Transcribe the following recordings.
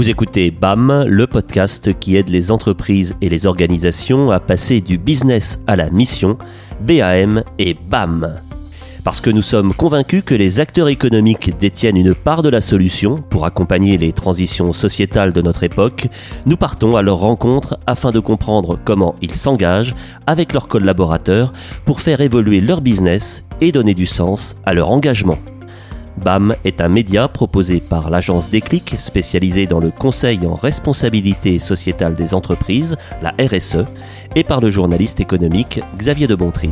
Vous écoutez BAM, le podcast qui aide les entreprises et les organisations à passer du business à la mission, BAM et BAM. Parce que nous sommes convaincus que les acteurs économiques détiennent une part de la solution pour accompagner les transitions sociétales de notre époque, nous partons à leur rencontre afin de comprendre comment ils s'engagent avec leurs collaborateurs pour faire évoluer leur business et donner du sens à leur engagement. BAM est un média proposé par l'agence Déclic, spécialisée dans le conseil en responsabilité sociétale des entreprises, la RSE, et par le journaliste économique Xavier de Bontry.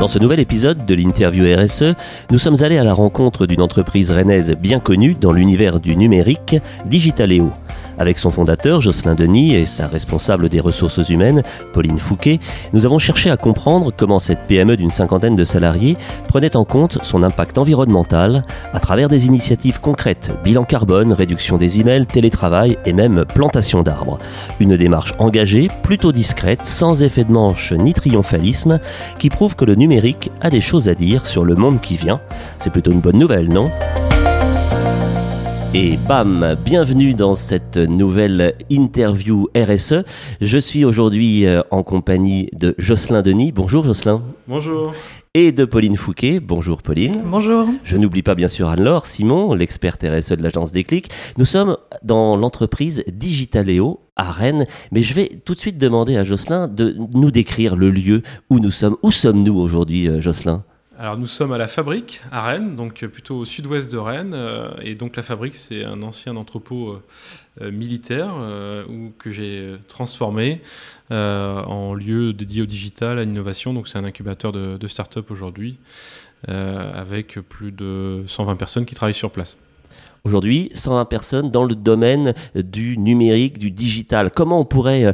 Dans ce nouvel épisode de l'interview RSE, nous sommes allés à la rencontre d'une entreprise rennaise bien connue dans l'univers du numérique, Digitaléo. Avec son fondateur, Jocelyn Denis, et sa responsable des ressources humaines, Pauline Fouquet, nous avons cherché à comprendre comment cette PME d'une cinquantaine de salariés prenait en compte son impact environnemental à travers des initiatives concrètes, bilan carbone, réduction des emails, télétravail et même plantation d'arbres. Une démarche engagée, plutôt discrète, sans effet de manche ni triomphalisme, qui prouve que le numérique a des choses à dire sur le monde qui vient. C'est plutôt une bonne nouvelle, non? Et bam, bienvenue dans cette nouvelle interview RSE. Je suis aujourd'hui euh, en compagnie de Jocelyn Denis. Bonjour Jocelyn. Bonjour. Et de Pauline Fouquet. Bonjour Pauline. Bonjour. Je n'oublie pas bien sûr Anne-Laure Simon, l'experte RSE de l'agence Déclic. Nous sommes dans l'entreprise Digitaléo à Rennes, mais je vais tout de suite demander à Jocelyn de nous décrire le lieu où nous sommes. Où sommes-nous aujourd'hui euh, Jocelyn? Alors nous sommes à la fabrique à Rennes, donc euh, plutôt au sud-ouest de Rennes, euh, et donc la fabrique c'est un ancien entrepôt euh, militaire que j'ai transformé en lieu dédié au digital, à l'innovation. Donc c'est un incubateur de, de start-up aujourd'hui, avec plus de 120 personnes qui travaillent sur place. Aujourd'hui, 120 personnes dans le domaine du numérique, du digital. Comment on pourrait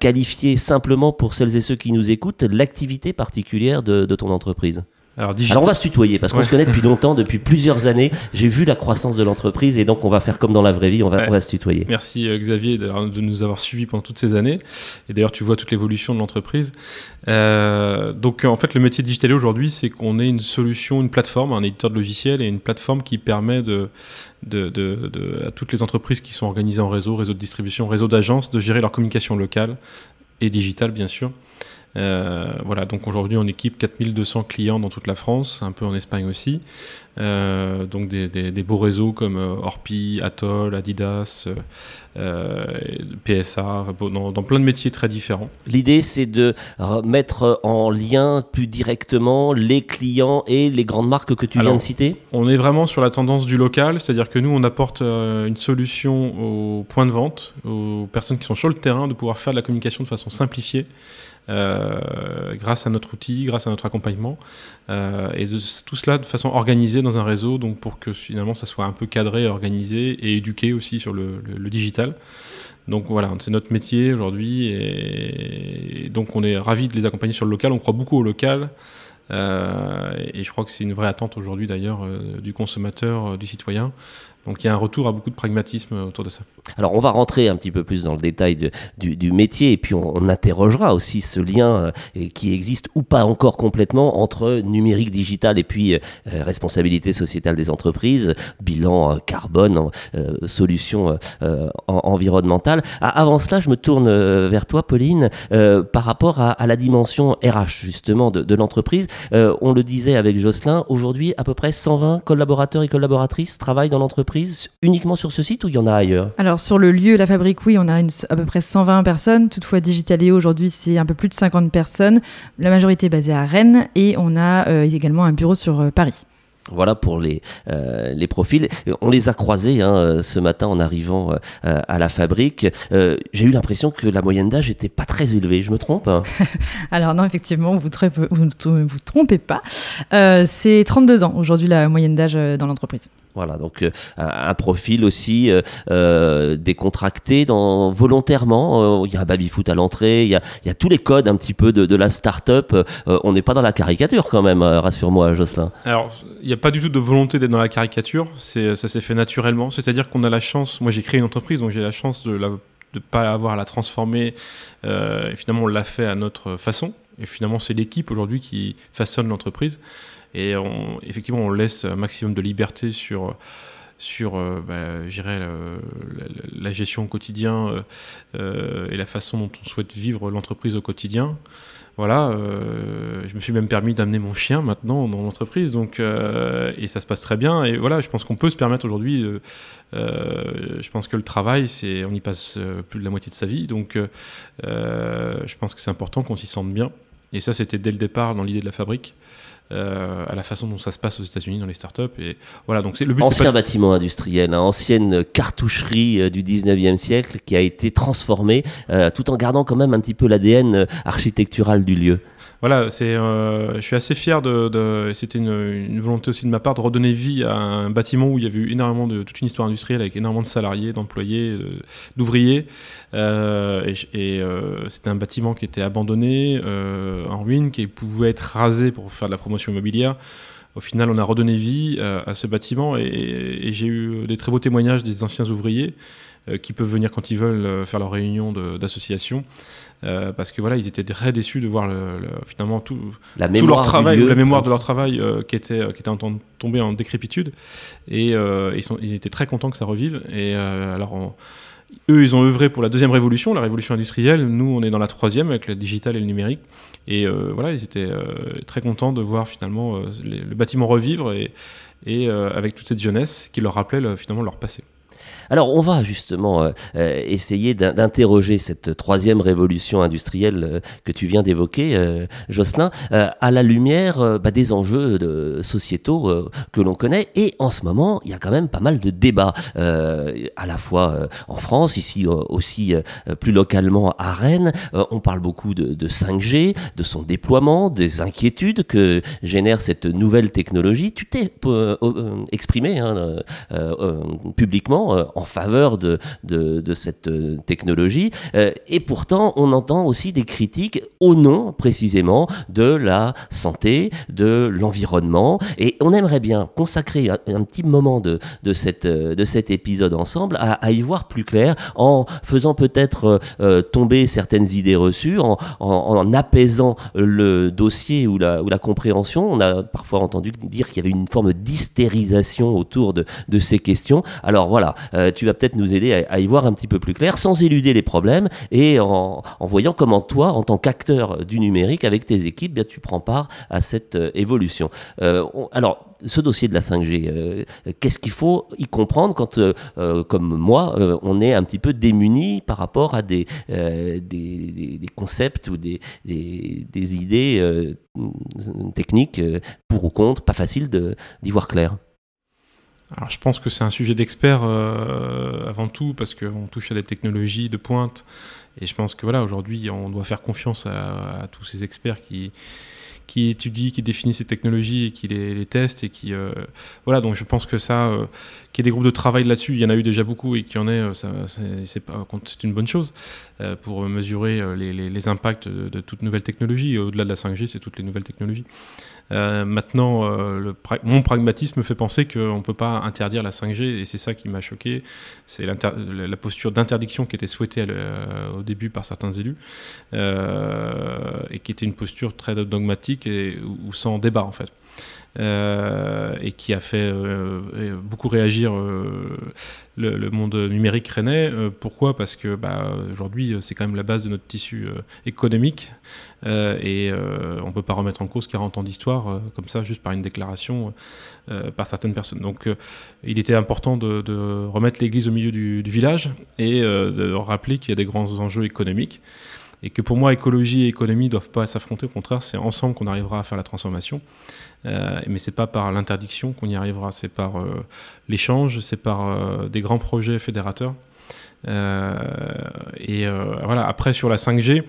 qualifier simplement pour celles et ceux qui nous écoutent l'activité particulière de ton entreprise? Alors, on va se tutoyer parce qu'on se connaît depuis longtemps, depuis plusieurs années. J'ai vu la croissance de l'entreprise et donc on va faire comme dans la vraie vie, on va, on va se tutoyer. Merci euh, Xavier de nous avoir suivis pendant toutes ces années. Et d'ailleurs, tu vois toute l'évolution de l'entreprise. Euh, donc en fait, le métier digital aujourd'hui, c'est qu'on est une solution, une plateforme, un éditeur de logiciels et une plateforme qui permet de, de, de, de, à toutes les entreprises qui sont organisées en réseau, réseau de distribution, réseau d'agences, de gérer leur communication locale et digitale, bien sûr. Euh, voilà, donc aujourd'hui on équipe 4200 clients dans toute la France, un peu en Espagne aussi. Euh, donc des, beaux réseaux comme euh, Orpi, Atoll, Adidas, PSA, dans, plein de métiers très différents. L'idée c'est de mettre en lien plus directement les clients et les grandes marques que tu viens de citer? On est vraiment sur la tendance du local, c'est-à-dire que nous on apporte une solution aux points de vente, aux personnes qui sont sur le terrain, de pouvoir faire de la communication de façon simplifiée. Euh, grâce à notre outil, grâce à notre accompagnement, euh, et tout cela de façon organisée dans un réseau, donc pour que finalement ça soit un peu cadré, organisé et éduqué aussi sur le, digital. Donc voilà, c'est notre métier aujourd'hui, et, donc on est ravi de les accompagner sur le local. On croit beaucoup au local. Euh, et je crois que c'est une vraie attente aujourd'hui d'ailleurs du consommateur, du citoyen, donc il y a un retour à beaucoup de pragmatisme autour de ça. Alors on va rentrer un petit peu plus dans le détail du, métier et puis on, interrogera aussi ce lien euh, qui existe ou pas encore complètement entre numérique digital et puis euh, responsabilité sociétale des entreprises, bilan euh, carbone, solutions environnementales. avant cela, je me tourne vers toi, Pauline, par rapport à, la dimension RH justement de, de l'entreprise. on le disait avec Jocelyn, aujourd'hui à peu près 120 collaborateurs et collaboratrices travaillent dans l'entreprise uniquement sur ce site ou il y en a ailleurs Alors sur le lieu, la fabrique, oui, on a à peu près 120 personnes. Toutefois, Digitaléo aujourd'hui, c'est un peu plus de 50 personnes. La majorité est basée à Rennes et on a euh, également un bureau sur euh, Paris. Voilà pour les, euh, les profils. On les a croisés hein, ce matin en arrivant à la fabrique. J'ai eu l'impression que la moyenne d'âge était pas très élevée. Je me trompe hein? Alors non, effectivement, vous ne vous, vous, trompez pas. C'est 32 ans aujourd'hui la moyenne d'âge dans l'entreprise. Voilà, donc euh, un profil aussi euh, euh, décontracté dans, volontairement. Il y a baby-foot à l'entrée, il y a, tous les codes un petit peu de, de la start-up. on n'est pas dans la caricature quand même, rassure-moi, Jocelyn. Alors, il n'y a pas du tout de volonté d'être dans la caricature, ça s'est fait naturellement. C'est-à-dire qu'on a la chance, moi j'ai créé une entreprise, donc j'ai la chance de ne pas avoir à la transformer. et finalement, on l'a fait à notre façon. Et finalement, c'est l'équipe aujourd'hui qui façonne l'entreprise. Et effectivement, on laisse un maximum de liberté sur, sur bah, la, gestion au quotidien et la façon dont on souhaite vivre l'entreprise au quotidien voilà, euh, je me suis même permis d'amener mon chien maintenant dans l'entreprise, donc euh, et ça se passe très bien. Et voilà, je pense qu'on peut se permettre aujourd'hui. Euh, je pense que le travail, c'est, on y passe plus de la moitié de sa vie, donc je pense que c'est important qu'on s'y sente bien. Et ça, c'était dès le départ dans l'idée de la fabrique. Euh, à la façon dont ça se passe aux États-Unis dans les startups. Et voilà, donc c'est le but. Ancien bâtiment industriel, hein, ancienne cartoucherie euh, du 19e siècle qui a été transformée euh, tout en gardant quand même un petit peu l'ADN architectural du lieu voilà, c'est, euh, je suis assez fier de. c'était une, volonté aussi de ma part de redonner vie à un bâtiment où il y avait eu énormément de toute une histoire industrielle avec énormément de salariés, d'employés, d'ouvriers. Euh, et, euh, c'était un bâtiment qui était abandonné, en ruine, qui pouvait être rasé pour faire de la promotion immobilière. Au final, on a redonné vie à ce bâtiment et, et j'ai eu des très beaux témoignages des anciens ouvriers qui peuvent venir quand ils veulent faire leur réunion d'association. Euh, parce que voilà, ils étaient très déçus de voir le, finalement tout, la tout leur travail, la mémoire de leur travail euh, qui était qui était en train de tomber en décrépitude, et euh, ils, sont, ils étaient très contents que ça revive. Et alors, eux, ils ont œuvré pour la deuxième révolution, la révolution industrielle. Nous, on est dans la troisième avec le digital et le numérique. Et voilà, ils étaient très contents de voir finalement le bâtiment revivre et, et avec toute cette jeunesse qui leur rappelait finalement leur passé. Alors on va justement euh, euh, essayer d'interroger cette troisième révolution industrielle euh, que tu viens d'évoquer, Jocelyn, à la lumière bah, des enjeux de, sociétaux que l'on connaît. Et en ce moment, il y a quand même pas mal de débats, à la fois en France, ici aussi plus localement à Rennes. on parle beaucoup de, de 5G, de son déploiement, des inquiétudes que génère cette nouvelle technologie. Tu t'es exprimé hein, publiquement en faveur de, de, cette euh, technologie. Euh, et pourtant, on entend aussi des critiques au nom précisément de la santé, de l'environnement. Et on aimerait bien consacrer un, petit moment de, de, cette, euh, de cet épisode ensemble à, y voir plus clair en faisant peut-être tomber certaines idées reçues, en, en, apaisant le dossier ou la, ou la compréhension. On a parfois entendu dire qu'il y avait une forme d'hystérisation autour de, de ces questions. Alors voilà, tu vas peut-être nous aider à, y voir un petit peu plus clair, sans éluder les problèmes et en, voyant comment toi, en tant qu'acteur du numérique, avec tes équipes, bien, tu prends part à cette euh, évolution. Euh, alors, ce dossier de la 5G, euh, qu'est-ce qu'il faut y comprendre quand, comme moi, on est un petit peu démuni par rapport à des, concepts ou des, des idées techniques pour ou contre, pas facile d'y voir clair? Alors, je pense que c'est un sujet d'expert euh, avant tout parce qu'on touche à des technologies de pointe. Et je pense que voilà aujourd'hui on doit faire confiance à, tous ces experts qui qui étudient, qui définissent ces technologies et qui les, testent et qui euh, voilà. Donc je pense que ça euh, qu'il y ait des groupes de travail là-dessus il y en a eu déjà beaucoup et qu'il y en ait c'est une bonne chose pour mesurer les impacts de, de toute nouvelle technologie au-delà de la 5G c'est toutes les nouvelles technologies euh, maintenant, euh, mon pragmatisme me fait penser qu'on ne peut pas interdire la 5G, et c'est ça qui m'a choqué. C'est la posture d'interdiction qui était souhaitée euh, au début par certains élus, et qui était une posture très dogmatique et, ou sans débat en fait. Euh, et qui a fait euh, beaucoup réagir euh, le, monde numérique rennais. pourquoi? Parce que bah, aujourd'hui, c'est quand même la base de notre tissu économique et on ne peut pas remettre en cause 40 ans d'histoire comme ça, juste par une déclaration par certaines personnes. Donc il était important de, remettre l'église au milieu du, du village et de rappeler qu'il y a des grands enjeux économiques et que pour moi, écologie et économie ne doivent pas s'affronter. Au contraire, c'est ensemble qu'on arrivera à faire la transformation. Euh, mais c'est pas par l'interdiction qu'on y arrivera, c'est par euh, l'échange, c'est par euh, des grands projets fédérateurs. Euh, et voilà. Après, sur la 5G,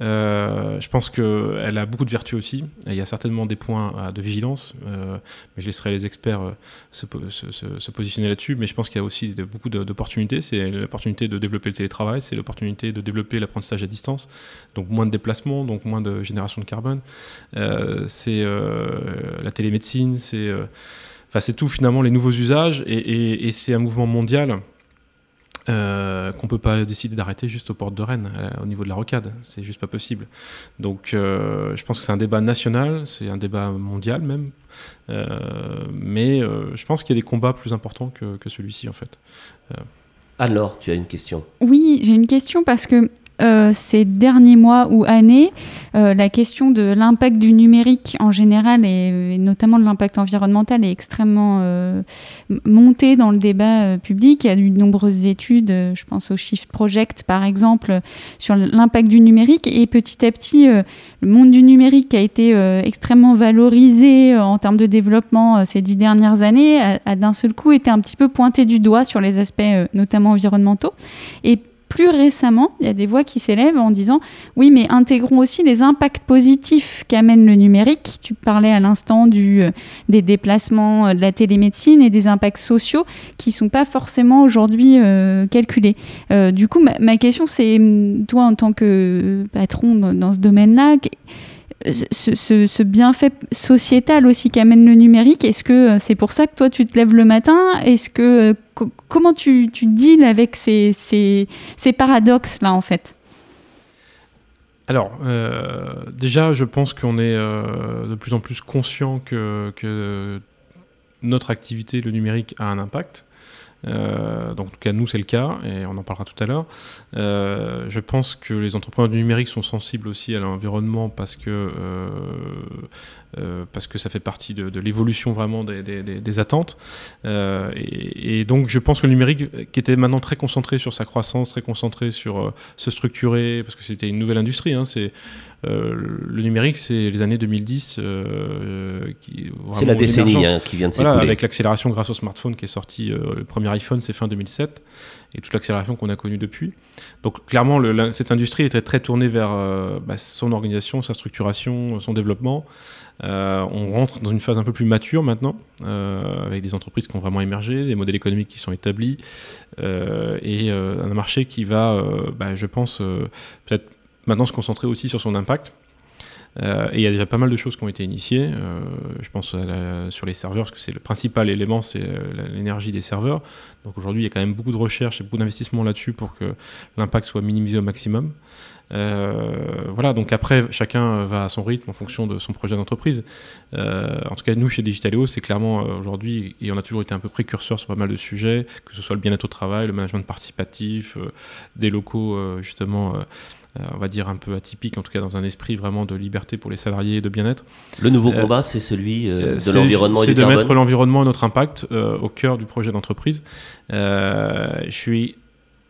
euh, je pense qu'elle a beaucoup de vertus aussi. Il y a certainement des points euh, de vigilance, euh, mais je laisserai les experts se, positionner là-dessus. Mais je pense qu'il y a aussi beaucoup d'opportunités. C'est l'opportunité de développer le télétravail, c'est l'opportunité de développer l'apprentissage à distance, donc moins de déplacements, donc moins de génération de carbone. c'est la télémédecine, c'est tout finalement les nouveaux usages, et c'est un mouvement mondial euh, qu'on peut pas décider d'arrêter juste aux portes de Rennes, au niveau de la rocade. C'est juste pas possible. Donc, je pense que c'est un débat national, c'est un débat mondial même. mais je pense qu'il y a des combats plus importants que, que celui-ci, en fait. Alors, tu as une question Oui, j'ai une question parce que euh, ces derniers mois ou années, euh, la question de l'impact du numérique en général et, notamment de l'impact environnemental est extrêmement euh, montée dans le débat public. Il y a eu de nombreuses études, je pense au Shift Project par exemple, sur l'impact du numérique et petit à petit, le monde du numérique a été extrêmement valorisé en termes de développement ces dix dernières années, a, d'un seul coup été un petit peu pointé du doigt sur les aspects notamment environnementaux. Plus récemment, il y a des voix qui s'élèvent en disant oui, mais intégrons aussi les impacts positifs qu'amène le numérique. Tu parlais à l'instant euh, des déplacements, euh, de la télémédecine et des impacts sociaux qui ne sont pas forcément aujourd'hui euh, calculés. du coup, ma, question, c'est toi, en tant que patron dans ce domaine-là, ce, bienfait sociétal aussi qu'amène le numérique Est-ce que euh, c'est pour ça que toi tu te lèves le matin? Est-ce que euh, comment tu, tu avec ces, paradoxes là en fait? Alors, euh, déjà, je pense qu'on est de plus en plus conscient que, notre activité, le numérique, a un impact. Euh, donc, en tout cas, nous, c'est le cas, et on en parlera tout à l'heure. Euh, je pense que les entrepreneurs du numérique sont sensibles aussi à l'environnement parce que, euh, parce que ça fait partie de, l'évolution vraiment des, attentes. Et, donc, je pense que le numérique, qui était maintenant très concentré sur sa croissance, très concentré sur se structurer, parce que c'était une nouvelle industrie, hein, c'est euh, le numérique, c'est les années 2010. Euh, c'est la décennie hein, qui vient de s'écouler. avec l'accélération grâce au smartphone qui est sorti, euh, le premier iPhone, c'est fin 2007, et toute l'accélération qu'on a connue depuis. Donc clairement, cette industrie était très tournée vers bah, son organisation, sa structuration, son développement. On rentre dans une phase un peu plus mature maintenant, avec des entreprises qui ont vraiment émergé, des modèles économiques qui sont établis, et un marché qui va, bah, je pense, peut-être maintenant se concentrer aussi sur son impact. Euh, et il y a déjà pas mal de choses qui ont été initiées. Euh, je pense sur les serveurs, parce que c'est le principal élément, c'est euh, l'énergie des serveurs. Donc aujourd'hui, il y a quand même beaucoup de recherche et beaucoup d'investissement là-dessus pour que l'impact soit minimisé au maximum. voilà, donc après, chacun va à son rythme en fonction de son projet d'entreprise. en tout cas, nous, chez Digitaléo, c'est clairement aujourd'hui, et on a toujours été un peu précurseur sur pas mal de sujets, que ce soit le bien-être au travail, le management participatif, des locaux justement on va dire un peu atypique, en tout cas dans un esprit vraiment de liberté pour les salariés et de bien-être. Le nouveau euh, combat, c'est celui euh, de l'environnement et du C'est de mettre l'environnement et notre impact au cœur du projet d'entreprise. je suis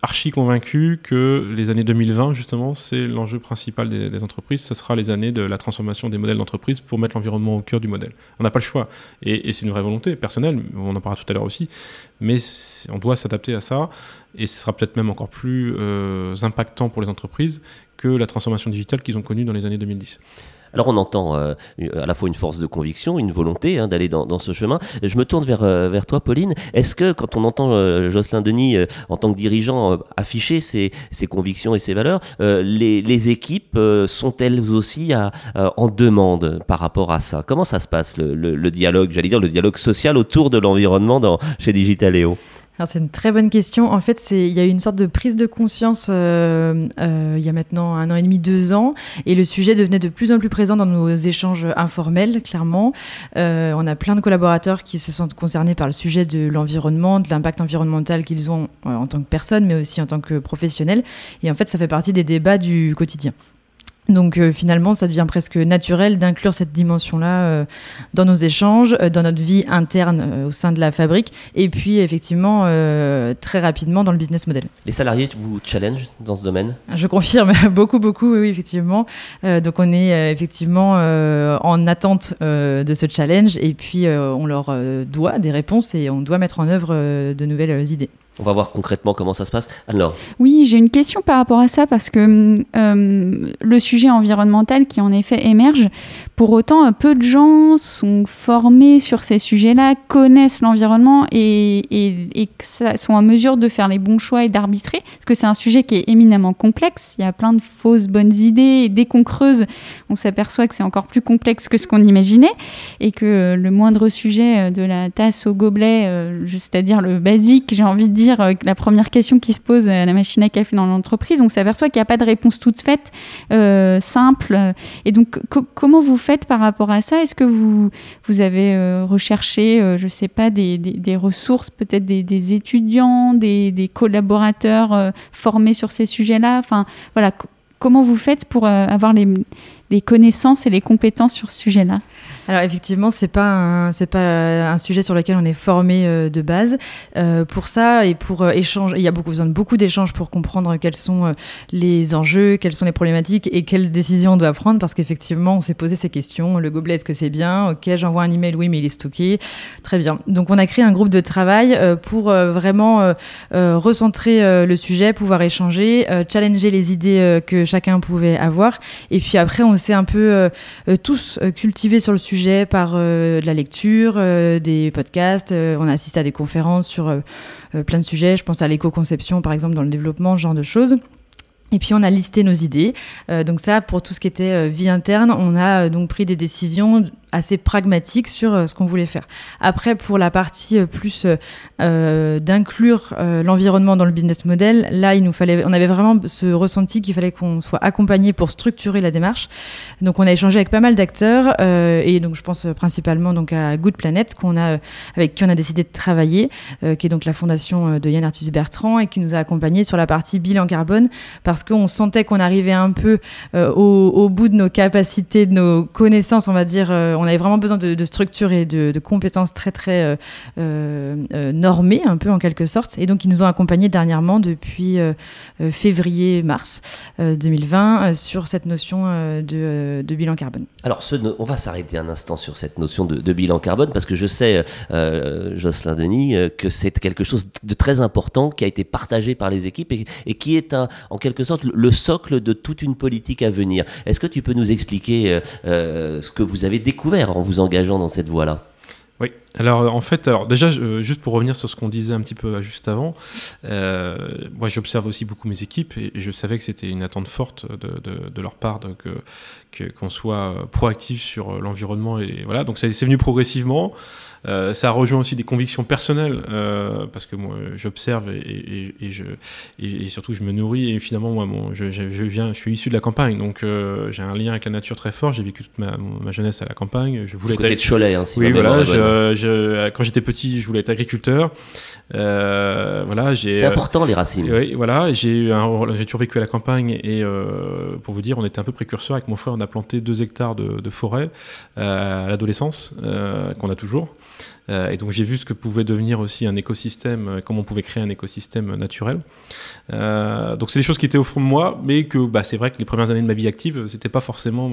archi convaincu que les années 2020, justement, c'est l'enjeu principal des, entreprises. Ce sera les années de la transformation des modèles d'entreprise pour mettre l'environnement au cœur du modèle. On n'a pas le choix. Et, c'est une vraie volonté personnelle, on en parlera tout à l'heure aussi. Mais on doit s'adapter à ça. Et ce sera peut-être même encore plus euh, impactant pour les entreprises que la transformation digitale qu'ils ont connue dans les années 2010. Alors on entend euh, à la fois une force de conviction, une volonté hein, d'aller dans, ce chemin. Je me tourne vers, euh, toi, Pauline. Est-ce que quand on entend euh, Jocelyn Denis en tant que dirigeant afficher ses, ses, convictions et ses valeurs, les, les, équipes sont-elles aussi à, en demande par rapport à ça? Comment ça se passe le, le dialogue, j'allais dire le dialogue social autour de l'environnement chez Digitaléo c'est une très bonne question. En fait, il y a eu une sorte de prise de conscience euh, euh, il y a maintenant un an et demi, deux ans, et le sujet devenait de plus en plus présent dans nos échanges informels, clairement. Euh, on a plein de collaborateurs qui se sentent concernés par le sujet de l'environnement, de l'impact environnemental qu'ils ont en tant que personne, mais aussi en tant que professionnels. Et en fait, ça fait partie des débats du quotidien. Donc euh, finalement, ça devient presque naturel d'inclure cette dimension-là euh, dans nos échanges, euh, dans notre vie interne au sein de la fabrique, et puis effectivement très rapidement dans le business model. Les salariés vous challenge dans ce domaine? Je confirme, beaucoup, beaucoup, oui, effectivement. donc on est effectivement en attente de ce challenge, et puis on leur doit des réponses et on doit mettre en œuvre de nouvelles idées. On va voir concrètement comment ça se passe. Alors. Oui, j'ai une question par rapport à ça parce que euh, le sujet environnemental qui en effet émerge, pour autant, peu de gens sont formés sur ces sujets-là, connaissent l'environnement et, sont en mesure de faire les bons choix et d'arbitrer. Parce que c'est un sujet qui est éminemment complexe. Il y a plein de fausses bonnes idées. Dès qu'on creuse, on s'aperçoit que c'est encore plus complexe que ce qu'on imaginait et que le moindre sujet de la tasse au gobelet, euh, c'est-à-dire le basique, j'ai envie de dire, dire, la première question qui se pose à la machine à café dans l'entreprise. On s'aperçoit qu'il n'y a pas de réponse toute faite, simple. Et donc, comment vous faites par rapport à ça? Est-ce que vous, vous avez recherché, je ne sais pas, des, ressources, peut-être des, étudiants, des, collaborateurs formés sur ces sujets-là? Enfin, voilà, comment vous faites pour avoir les connaissances et les compétences sur ce sujet-là? Alors effectivement, c'est pas c'est pas un sujet sur lequel on est formé euh, de base. Euh, pour ça et pour euh, échanger, il y a beaucoup besoin de beaucoup d'échanges pour comprendre quels sont les enjeux, quelles sont les problématiques et quelles décisions on doit prendre parce qu'effectivement, on s'est posé ces questions. Le gobelet, est-ce que c'est bien? Ok, j'envoie un email, oui, mais il est stocké. Très bien. Donc on a créé un groupe de travail pour vraiment recentrer le sujet, pouvoir échanger, challenger les idées que chacun pouvait avoir. Et puis après, on s'est un peu tous cultivés sur le sujet par euh, de la lecture, euh, des podcasts. Euh, on a assisté à des conférences sur plein de sujets. Je pense à l'éco-conception, par exemple, dans le développement, ce genre de choses. Et puis on a listé nos idées. donc ça, pour tout ce qui était vie interne, on a donc pris des décisions assez pragmatique sur euh, ce qu'on voulait faire. Après, pour la partie euh, plus euh, d'inclure l'environnement dans le business model, là, il nous fallait, on avait vraiment ce ressenti qu'il fallait qu'on soit accompagné pour structurer la démarche. Donc, on a échangé avec pas mal d'acteurs et donc je pense principalement donc à Good Planet, qu'on a avec qui on a décidé de travailler, qui est donc la fondation de Yann Arthus Bertrand et qui nous a accompagnés sur la partie bilan carbone parce qu'on sentait qu'on arrivait un peu au, bout de nos capacités, de nos connaissances, on va dire. Avait vraiment besoin de, structures et de, compétences très très euh, euh, euh, normées, un peu en quelque sorte. Et donc ils nous ont accompagnés dernièrement depuis février-mars 2020 sur cette notion de, bilan carbone. Alors on va s'arrêter un instant sur cette notion de, bilan carbone parce que je sais, Jocelyn Denis, que c'est quelque chose de très important qui a été partagé par les équipes et, qui est en quelque sorte le socle de toute une politique à venir. Est-ce que tu peux nous expliquer ce que vous avez découvert en vous engageant dans cette voie-là. Oui, alors en fait, alors déjà, juste pour revenir sur ce qu'on disait un petit peu juste avant, euh, moi j'observe aussi beaucoup mes équipes et, je savais que c'était une attente forte de, leur part qu'on soit proactif sur l'environnement et voilà, donc c'est venu progressivement. Euh, ça rejoint aussi des convictions personnelles, euh, parce que moi, j'observe et, je, et, surtout je me nourris. Et finalement, moi, je, viens, je suis issu de la campagne, donc euh, j'ai un lien avec la nature très fort. J'ai vécu toute ma, jeunesse à la campagne. Je voulais être de Cholet, hein, oui, voilà. quand j'étais petit, je voulais être agriculteur. Voilà, C'est important les racines. Oui, voilà. J'ai j'ai toujours vécu à la campagne et pour vous dire, on était un peu précurseurs avec mon frère. On a planté deux hectares de, de forêt à l'adolescence qu'on a toujours. Euh, et donc j'ai vu ce que pouvait devenir aussi un écosystème, euh, comment on pouvait créer un écosystème naturel. Euh, donc c'est des choses qui étaient au fond de moi, mais que bah, c'est vrai que les premières années de ma vie active, c'était pas forcément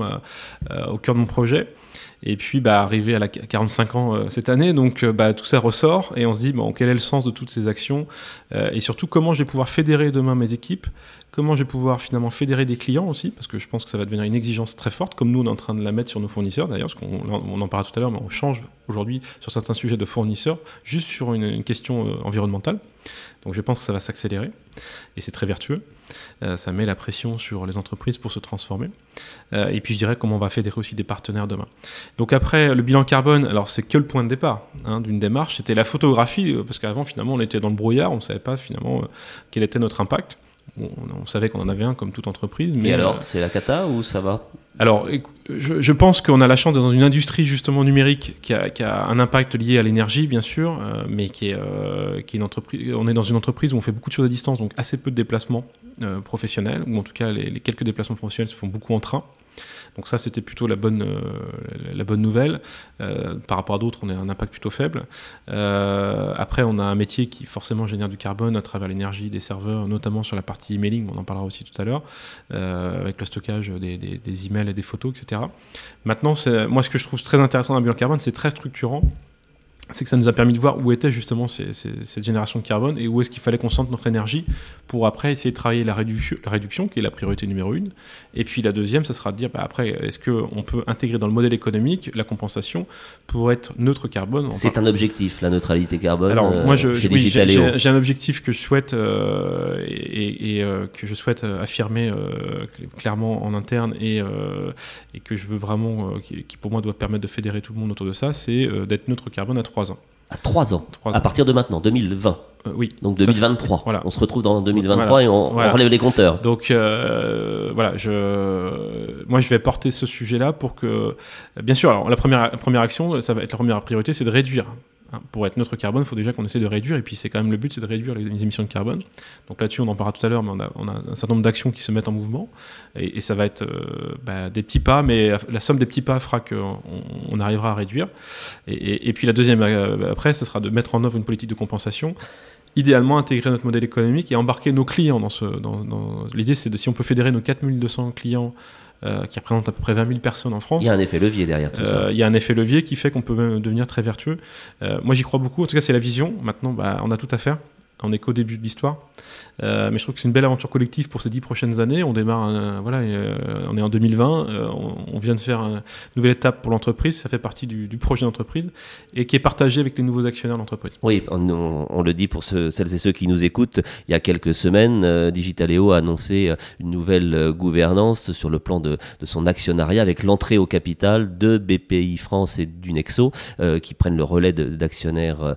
au cœur de mon projet. Et puis, bah, arrivé à la 45 ans cette année, donc bah, tout ça ressort et on se dit bon, quel est le sens de toutes ces actions et surtout comment je vais pouvoir fédérer demain mes équipes comment je vais pouvoir finalement fédérer des clients aussi, parce que je pense que ça va devenir une exigence très forte, comme nous on est en train de la mettre sur nos fournisseurs d'ailleurs, parce qu'on en parlera tout à l'heure, mais on change aujourd'hui sur certains sujets de fournisseurs, juste sur une, question euh, environnementale. Donc je pense que ça va s'accélérer, et c'est très vertueux. Euh, ça met la pression sur les entreprises pour se transformer. Euh, et puis je dirais comment on va fédérer aussi des partenaires demain. Donc après, le bilan carbone, alors c'est que le point de départ hein, d'une démarche, c'était la photographie, parce qu'avant finalement on était dans le brouillard, on ne savait pas finalement quel était notre impact on, savait qu'on en avait un comme toute entreprise. Mais alors, euh, c'est la cata ou ça va Alors, je, pense qu'on a la chance d'être dans une industrie justement numérique qui a, un impact lié à l'énergie, bien sûr, euh, mais qui est, euh, une entreprise. On est dans une entreprise où on fait beaucoup de choses à distance, donc assez peu de déplacements professionnels, ou en tout cas les quelques déplacements professionnels se font beaucoup en train. Donc ça, c'était plutôt la bonne, euh, la bonne nouvelle. Euh, par rapport à d'autres, on a un impact plutôt faible. Euh, après, on a un métier qui forcément génère du carbone à travers l'énergie des serveurs, notamment sur la partie emailing, on en parlera aussi tout à l'heure, avec le stockage des, emails et des photos, etc. Maintenant, moi, ce que je trouve très intéressant dans le bilan carbone, c'est très structurant c'est que ça nous a permis de voir où était justement cette génération de carbone et où est-ce qu'il fallait qu'on centre notre énergie pour après essayer de travailler la, réduction, qui est la priorité numéro une. Et puis la deuxième, ça sera de dire bah, après, est-ce qu'on peut intégrer dans le modèle économique la compensation pour être neutre carbone C'est un objectif, la neutralité carbone. Alors moi, j'ai un objectif que je souhaite euh, et, euh, que je souhaite affirmer euh, clairement en interne et, et que je veux vraiment, qui, qui, pour moi doit permettre de fédérer tout le monde autour de ça, c'est d'être neutre carbone à 3 ans. À 3 ans. À partir de maintenant, 2020. Euh, oui. Donc 2023. Voilà. On se retrouve dans 2023 et on, relève les compteurs. Donc euh, voilà, je, moi je vais porter ce sujet-là pour que, bien sûr, alors la première, première action, ça va être la première priorité, c'est de réduire. Hein, pour être neutre carbone, il faut déjà qu'on essaie de réduire, et puis c'est quand même le but, c'est de réduire les, émissions de carbone. Donc là-dessus, on en parlera tout à l'heure, mais on a, un certain nombre d'actions qui se mettent en mouvement, et, ça va être euh, bah, des petits pas, mais la somme des petits pas fera qu'on on arrivera à réduire. Et, puis la deuxième, après, ce sera de mettre en œuvre une politique de compensation idéalement intégrer notre modèle économique et embarquer nos clients dans ce. Dans, L'idée, c'est de si on peut fédérer nos 4200 clients euh, qui représentent à peu près 20 000 personnes en France. Il y a un effet levier derrière tout ça. Euh, il y a un effet levier qui fait qu'on peut même devenir très vertueux. Euh, moi, j'y crois beaucoup. En tout cas, c'est la vision. Maintenant, bah, on a tout à faire. On est qu'au début de l'histoire. Euh, mais je trouve que c'est une belle aventure collective pour ces dix prochaines années. On démarre, voilà, euh, on est en 2020, euh, on, vient de faire une nouvelle étape pour l'entreprise. Ça fait partie du, projet d'entreprise et qui est partagé avec les nouveaux actionnaires de l'entreprise. Oui, on, le dit pour celles et ceux qui nous écoutent. Il y a quelques semaines, Digitaléo a annoncé une nouvelle gouvernance sur le plan de, son actionnariat avec l'entrée au capital de BPI France et du Nexo qui prennent le relais d'actionnaires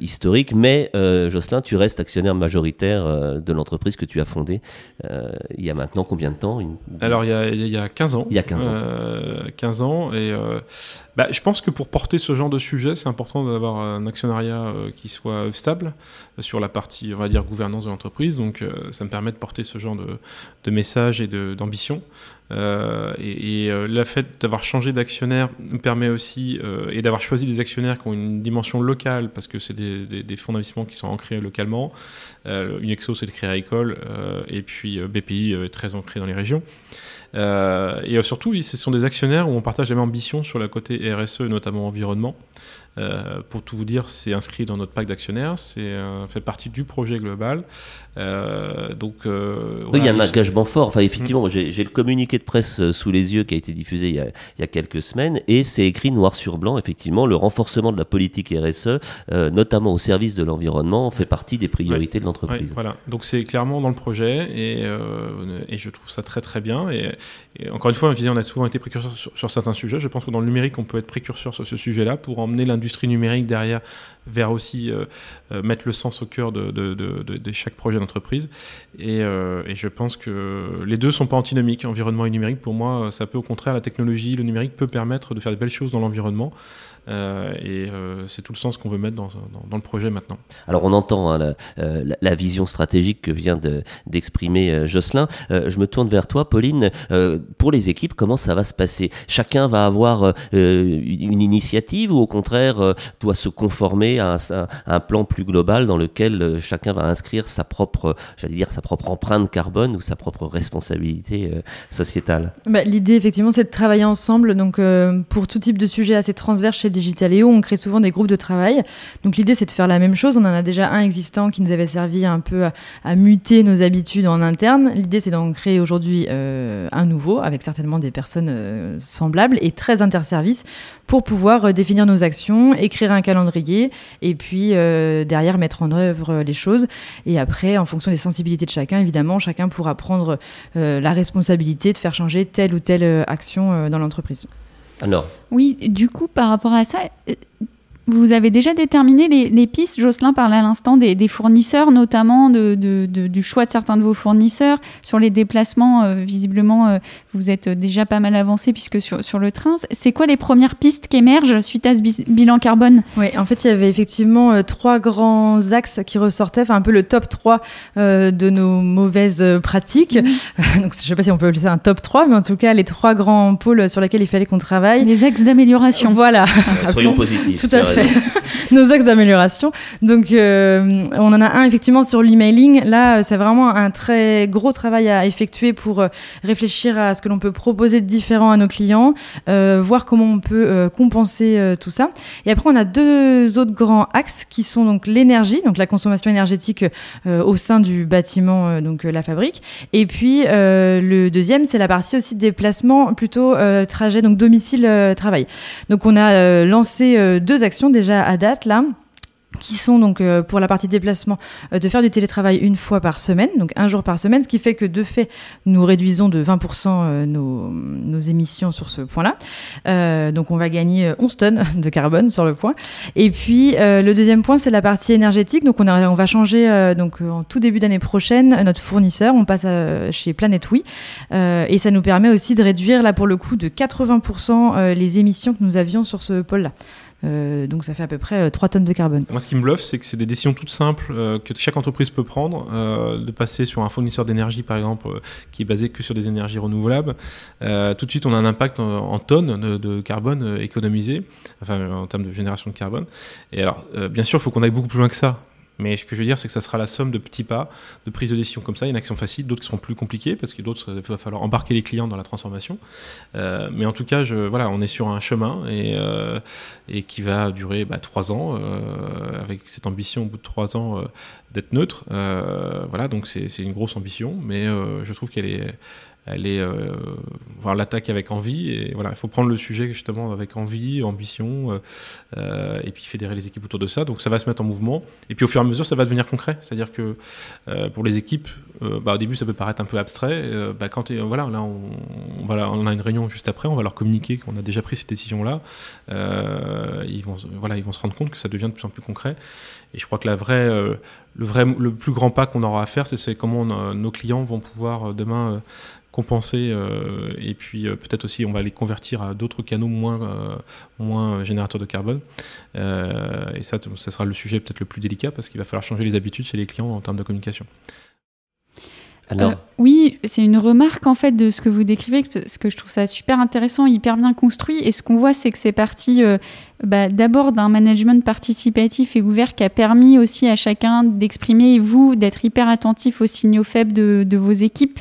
historiques. Mais Jocelyn, tu restes actionnaire majoritaire de l'entreprise que tu as fondée euh, il y a maintenant combien de temps Alors, il y, a, il y, a, 15 ans. Il y a 15 ans. 15 euh, ans. Et euh, bah, je pense que pour porter ce genre de sujet, c'est important d'avoir un actionnariat qui soit stable sur la partie, on va dire, gouvernance de l'entreprise. Donc, ça me permet de porter ce genre de, de message et d'ambition. Euh, et, euh, le fait d'avoir changé d'actionnaire nous permet aussi, euh, et d'avoir choisi des actionnaires qui ont une dimension locale, parce que c'est des, fonds d'investissement qui sont ancrés localement. Unexo, c'est le Crédit Agricole, et puis BPI est très ancré dans les régions. et surtout, ce sont des actionnaires où on partage la même ambition sur la côté RSE, notamment environnement. Euh, pour tout vous dire, c'est inscrit dans notre pacte d'actionnaires, c'est euh, fait partie du projet global. Euh, donc, il y a un engagement fort. Enfin, effectivement, j'ai le communiqué de presse sous les yeux qui a été diffusé il y a, il y a quelques semaines, et c'est écrit noir sur blanc. Effectivement, le renforcement de la politique RSE, notamment au service de l'environnement, fait partie des priorités de l'entreprise. voilà. Donc c'est clairement dans le projet, et, et, je trouve ça très très bien. Et, encore une fois, on a souvent été précurseur sur, sur, certains sujets. Je pense que dans le numérique, on peut être précurseur sur ce sujet-là pour emmener l'industrie numérique derrière vers aussi euh, euh, mettre le sens au cœur de, de, chaque projet d'entreprise. Et, euh, et, je pense que les deux sont pas antinomiques, environnement et numérique. Pour moi, ça peut au contraire, la technologie, le numérique peut permettre de faire de belles choses dans l'environnement. Euh, et euh, c'est tout le sens qu'on veut mettre dans, dans, le projet maintenant. Alors on entend hein, euh, la, la, vision stratégique que vient d'exprimer Jocelyn. je me tourne vers toi, Pauline. pour les équipes, comment ça va se passer? Chacun va avoir une initiative ou au contraire doit se conformer à un, un, plan plus global dans lequel chacun va inscrire sa propre, j'allais dire, sa propre empreinte carbone ou sa propre responsabilité sociétale? Bah, L'idée effectivement c'est de travailler ensemble donc pour tout type de sujet assez transverse chez Digitaléo, on crée souvent des groupes de travail. Donc l'idée, c'est de faire la même chose. On en a déjà un existant qui nous avait servi un peu à, muter nos habitudes en interne. L'idée, c'est d'en créer aujourd'hui euh, un nouveau, avec certainement des personnes euh, semblables et très interservices, pour pouvoir euh, définir nos actions, écrire un calendrier, et puis derrière mettre en œuvre les choses. Et après, en fonction des sensibilités de chacun, évidemment, chacun pourra prendre la responsabilité de faire changer telle ou telle action dans l'entreprise. Alors Oui, du coup, par rapport à ça, vous avez déjà déterminé les, pistes, Jocelyn parlait à l'instant des, fournisseurs, notamment de, du choix de certains de vos fournisseurs. Sur les déplacements, euh, visiblement, euh, vous êtes déjà pas mal avancé puisque sur, sur le train. C'est quoi les premières pistes qui émergent suite à ce bilan carbone? Oui, en fait, il y avait effectivement euh, trois grands axes qui ressortaient, enfin un peu le top 3 de nos mauvaises pratiques. Mmh. Donc, je ne sais pas si on peut appeler ça un top 3, mais en tout cas, les trois grands pôles sur lesquels il fallait qu'on travaille. Les axes d'amélioration. Voilà. soyons positifs. Tout à fait. nos axes d'amélioration. Donc, euh, on en a un effectivement sur l'emailing. Là, c'est vraiment un très gros travail à effectuer pour euh, réfléchir à ce que l'on peut proposer de différent à nos clients, euh, voir comment on peut compenser tout ça. Et après, on a deux autres grands axes qui sont donc l'énergie, donc la consommation énergétique au sein du bâtiment, donc la fabrique. Et puis, le deuxième, c'est la partie aussi de déplacement, plutôt trajet, donc domicile-travail. Donc, on a lancé deux actions déjà à date là. qui sont donc euh, pour la partie déplacement euh, de faire du télétravail une fois par semaine, donc un jour par semaine, ce qui fait que de fait nous réduisons de 20% euh, nos, émissions sur ce point-là. Euh, donc on va gagner 11 tonnes de carbone sur le point. Et puis le deuxième point c'est la partie énergétique. Donc on, va changer donc en tout début d'année prochaine notre fournisseur. On passe chez Planet et ça nous permet aussi de réduire là pour le coup de 80% les émissions que nous avions sur ce pôle-là. Euh, donc ça fait à peu près 3 euh, tonnes de carbone. Moi, ce qui me bluffe, c'est que c'est des décisions toutes simples euh, que chaque entreprise peut prendre, de passer sur un fournisseur d'énergie, par exemple, qui est basé que sur des énergies renouvelables. tout de suite, on a un impact en, en tonnes de, de, carbone économisé, enfin en termes de génération de carbone. Et alors, bien sûr, il faut qu'on aille beaucoup plus loin que ça. Mais ce que je veux dire, c'est que ça sera la somme de petits pas, de prise de décision comme ça. Il y a qui sont faciles, d'autres qui seront plus compliqués, parce que d'autres, il va falloir embarquer les clients dans la transformation. Euh, mais en tout cas, voilà, on est sur un chemin et, euh, qui va durer bah, trois ans, euh, avec cette ambition au bout de trois ans d'être neutre. Voilà, donc c'est une grosse ambition, mais je trouve qu'elle est est euh, voir l'attaque avec envie et voilà il faut prendre le sujet justement avec envie ambition euh, euh, et puis fédérer les équipes autour de ça. Donc ça va se mettre en mouvement et puis au fur et à mesure ça va devenir concret. C'est à dire que euh, pour les équipes bah, au début ça peut paraître un peu abstrait bah, quand voilà là on, on, a une réunion juste après on va leur communiquer qu'on a déjà pris cette décision là ils vont voilà ils vont se rendre compte que ça devient de plus en plus concret. Et je crois que la vraie le vrai le plus grand pas qu'on aura à faire c'est comment nos clients vont pouvoir demain compenser euh, et puis euh, peut-être aussi on va les convertir à d'autres canaux moins, euh, moins générateurs de carbone. et ça, ça sera le sujet peut-être le plus délicat parce qu'il va falloir changer les habitudes chez les clients en termes de communication. Alors... Euh, oui, c'est une remarque en fait de ce que vous décrivez, parce que je trouve ça super intéressant, hyper bien construit. Et ce qu'on voit, c'est que c'est parti euh, bah, d'abord d'un management participatif et ouvert qui a permis aussi à chacun d'exprimer et vous d'être hyper attentif aux signaux faibles de, vos équipes.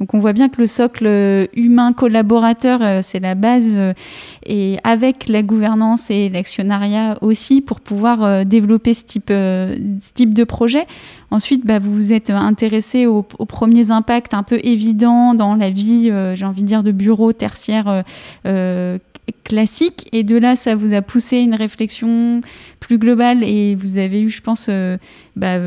Donc on voit bien que le socle euh, humain collaborateur, c'est la base, et avec la gouvernance et l'actionnariat aussi pour pouvoir développer ce type, ce type de projet. Ensuite, bah, vous vous êtes intéressé aux, premiers impacts un peu évidents dans la vie, euh, j'ai envie de dire, de bureau tertiaire euh, euh, classique. Et de là, ça vous a poussé une réflexion plus globale et vous avez eu, je pense, bah,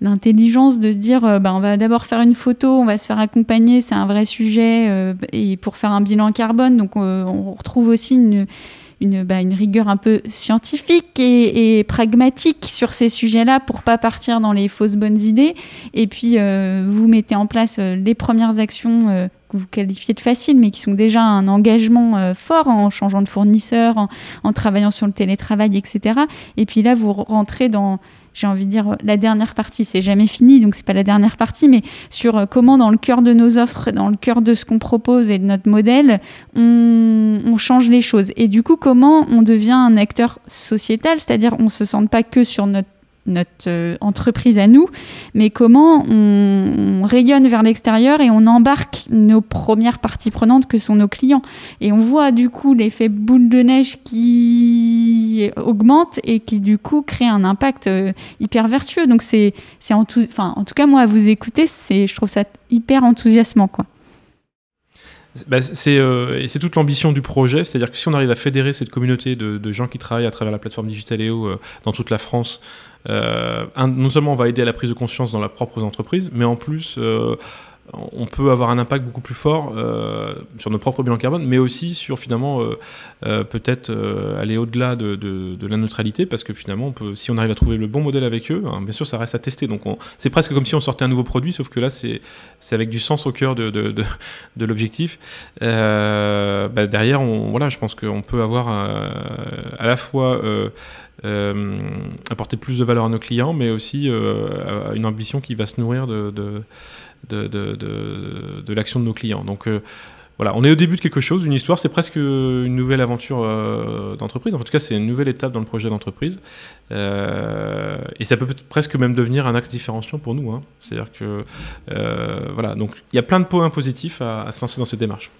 l'intelligence de se dire bah, on va d'abord faire une photo, on va se faire accompagner, c'est un vrai sujet, et pour faire un bilan carbone. Donc, on retrouve aussi une une, bah, une rigueur un peu scientifique et, pragmatique sur ces sujets-là pour pas partir dans les fausses bonnes idées. Et puis, euh, vous mettez en place euh, les premières actions euh, que vous qualifiez de faciles, mais qui sont déjà un engagement fort en changeant de fournisseur, en travaillant sur le télétravail, etc. Et puis là, vous rentrez dans j'ai envie de dire la dernière partie, c'est jamais fini, donc c'est pas la dernière partie, mais sur euh, comment dans le cœur de nos offres, dans le cœur de ce qu'on propose et de notre modèle, on, on, change les choses. Et du coup, comment on devient un acteur sociétal, c'est-à-dire on se sente pas que sur notre notre euh, entreprise à nous, mais comment on, on rayonne vers l'extérieur et on embarque nos premières parties prenantes que sont nos clients. Et on voit du coup l'effet boule de neige qui augmente et qui du coup crée un impact euh, hyper vertueux. Donc c'est en tout, enfin en tout cas moi à vous écouter, c'est je trouve ça hyper enthousiasmant quoi. Bah, c'est euh, toute l'ambition du projet, c'est-à-dire que si on arrive à fédérer cette communauté de, gens qui travaillent à travers la plateforme Digitaléo euh, dans toute la France, euh, non seulement on va aider à la prise de conscience dans leurs propres entreprises, mais en plus euh, on peut avoir un impact beaucoup plus fort euh, sur notre propre bilan carbone, mais aussi sur finalement euh, euh, peut-être aller au-delà de, la neutralité, parce que finalement, si on arrive à trouver le bon modèle avec eux, hein, bien sûr, ça reste à tester. Donc, c'est presque comme si on sortait un nouveau produit, sauf que là, c'est avec du sens au cœur de, l'objectif. Bah, derrière, voilà, je pense qu'on peut avoir à la fois apporter plus de valeur à nos clients, mais aussi une ambition qui va se nourrir de, de de, de, l'action de nos clients. Donc euh, voilà, on est au début de quelque chose, une histoire, c'est presque une nouvelle aventure euh, d'entreprise. En tout cas, c'est une nouvelle étape dans le projet d'entreprise. Euh, et ça peut presque même devenir un axe différenciant pour nous. Hein. C'est-à-dire que, voilà, donc il y a plein de points positifs à se lancer dans cette démarche.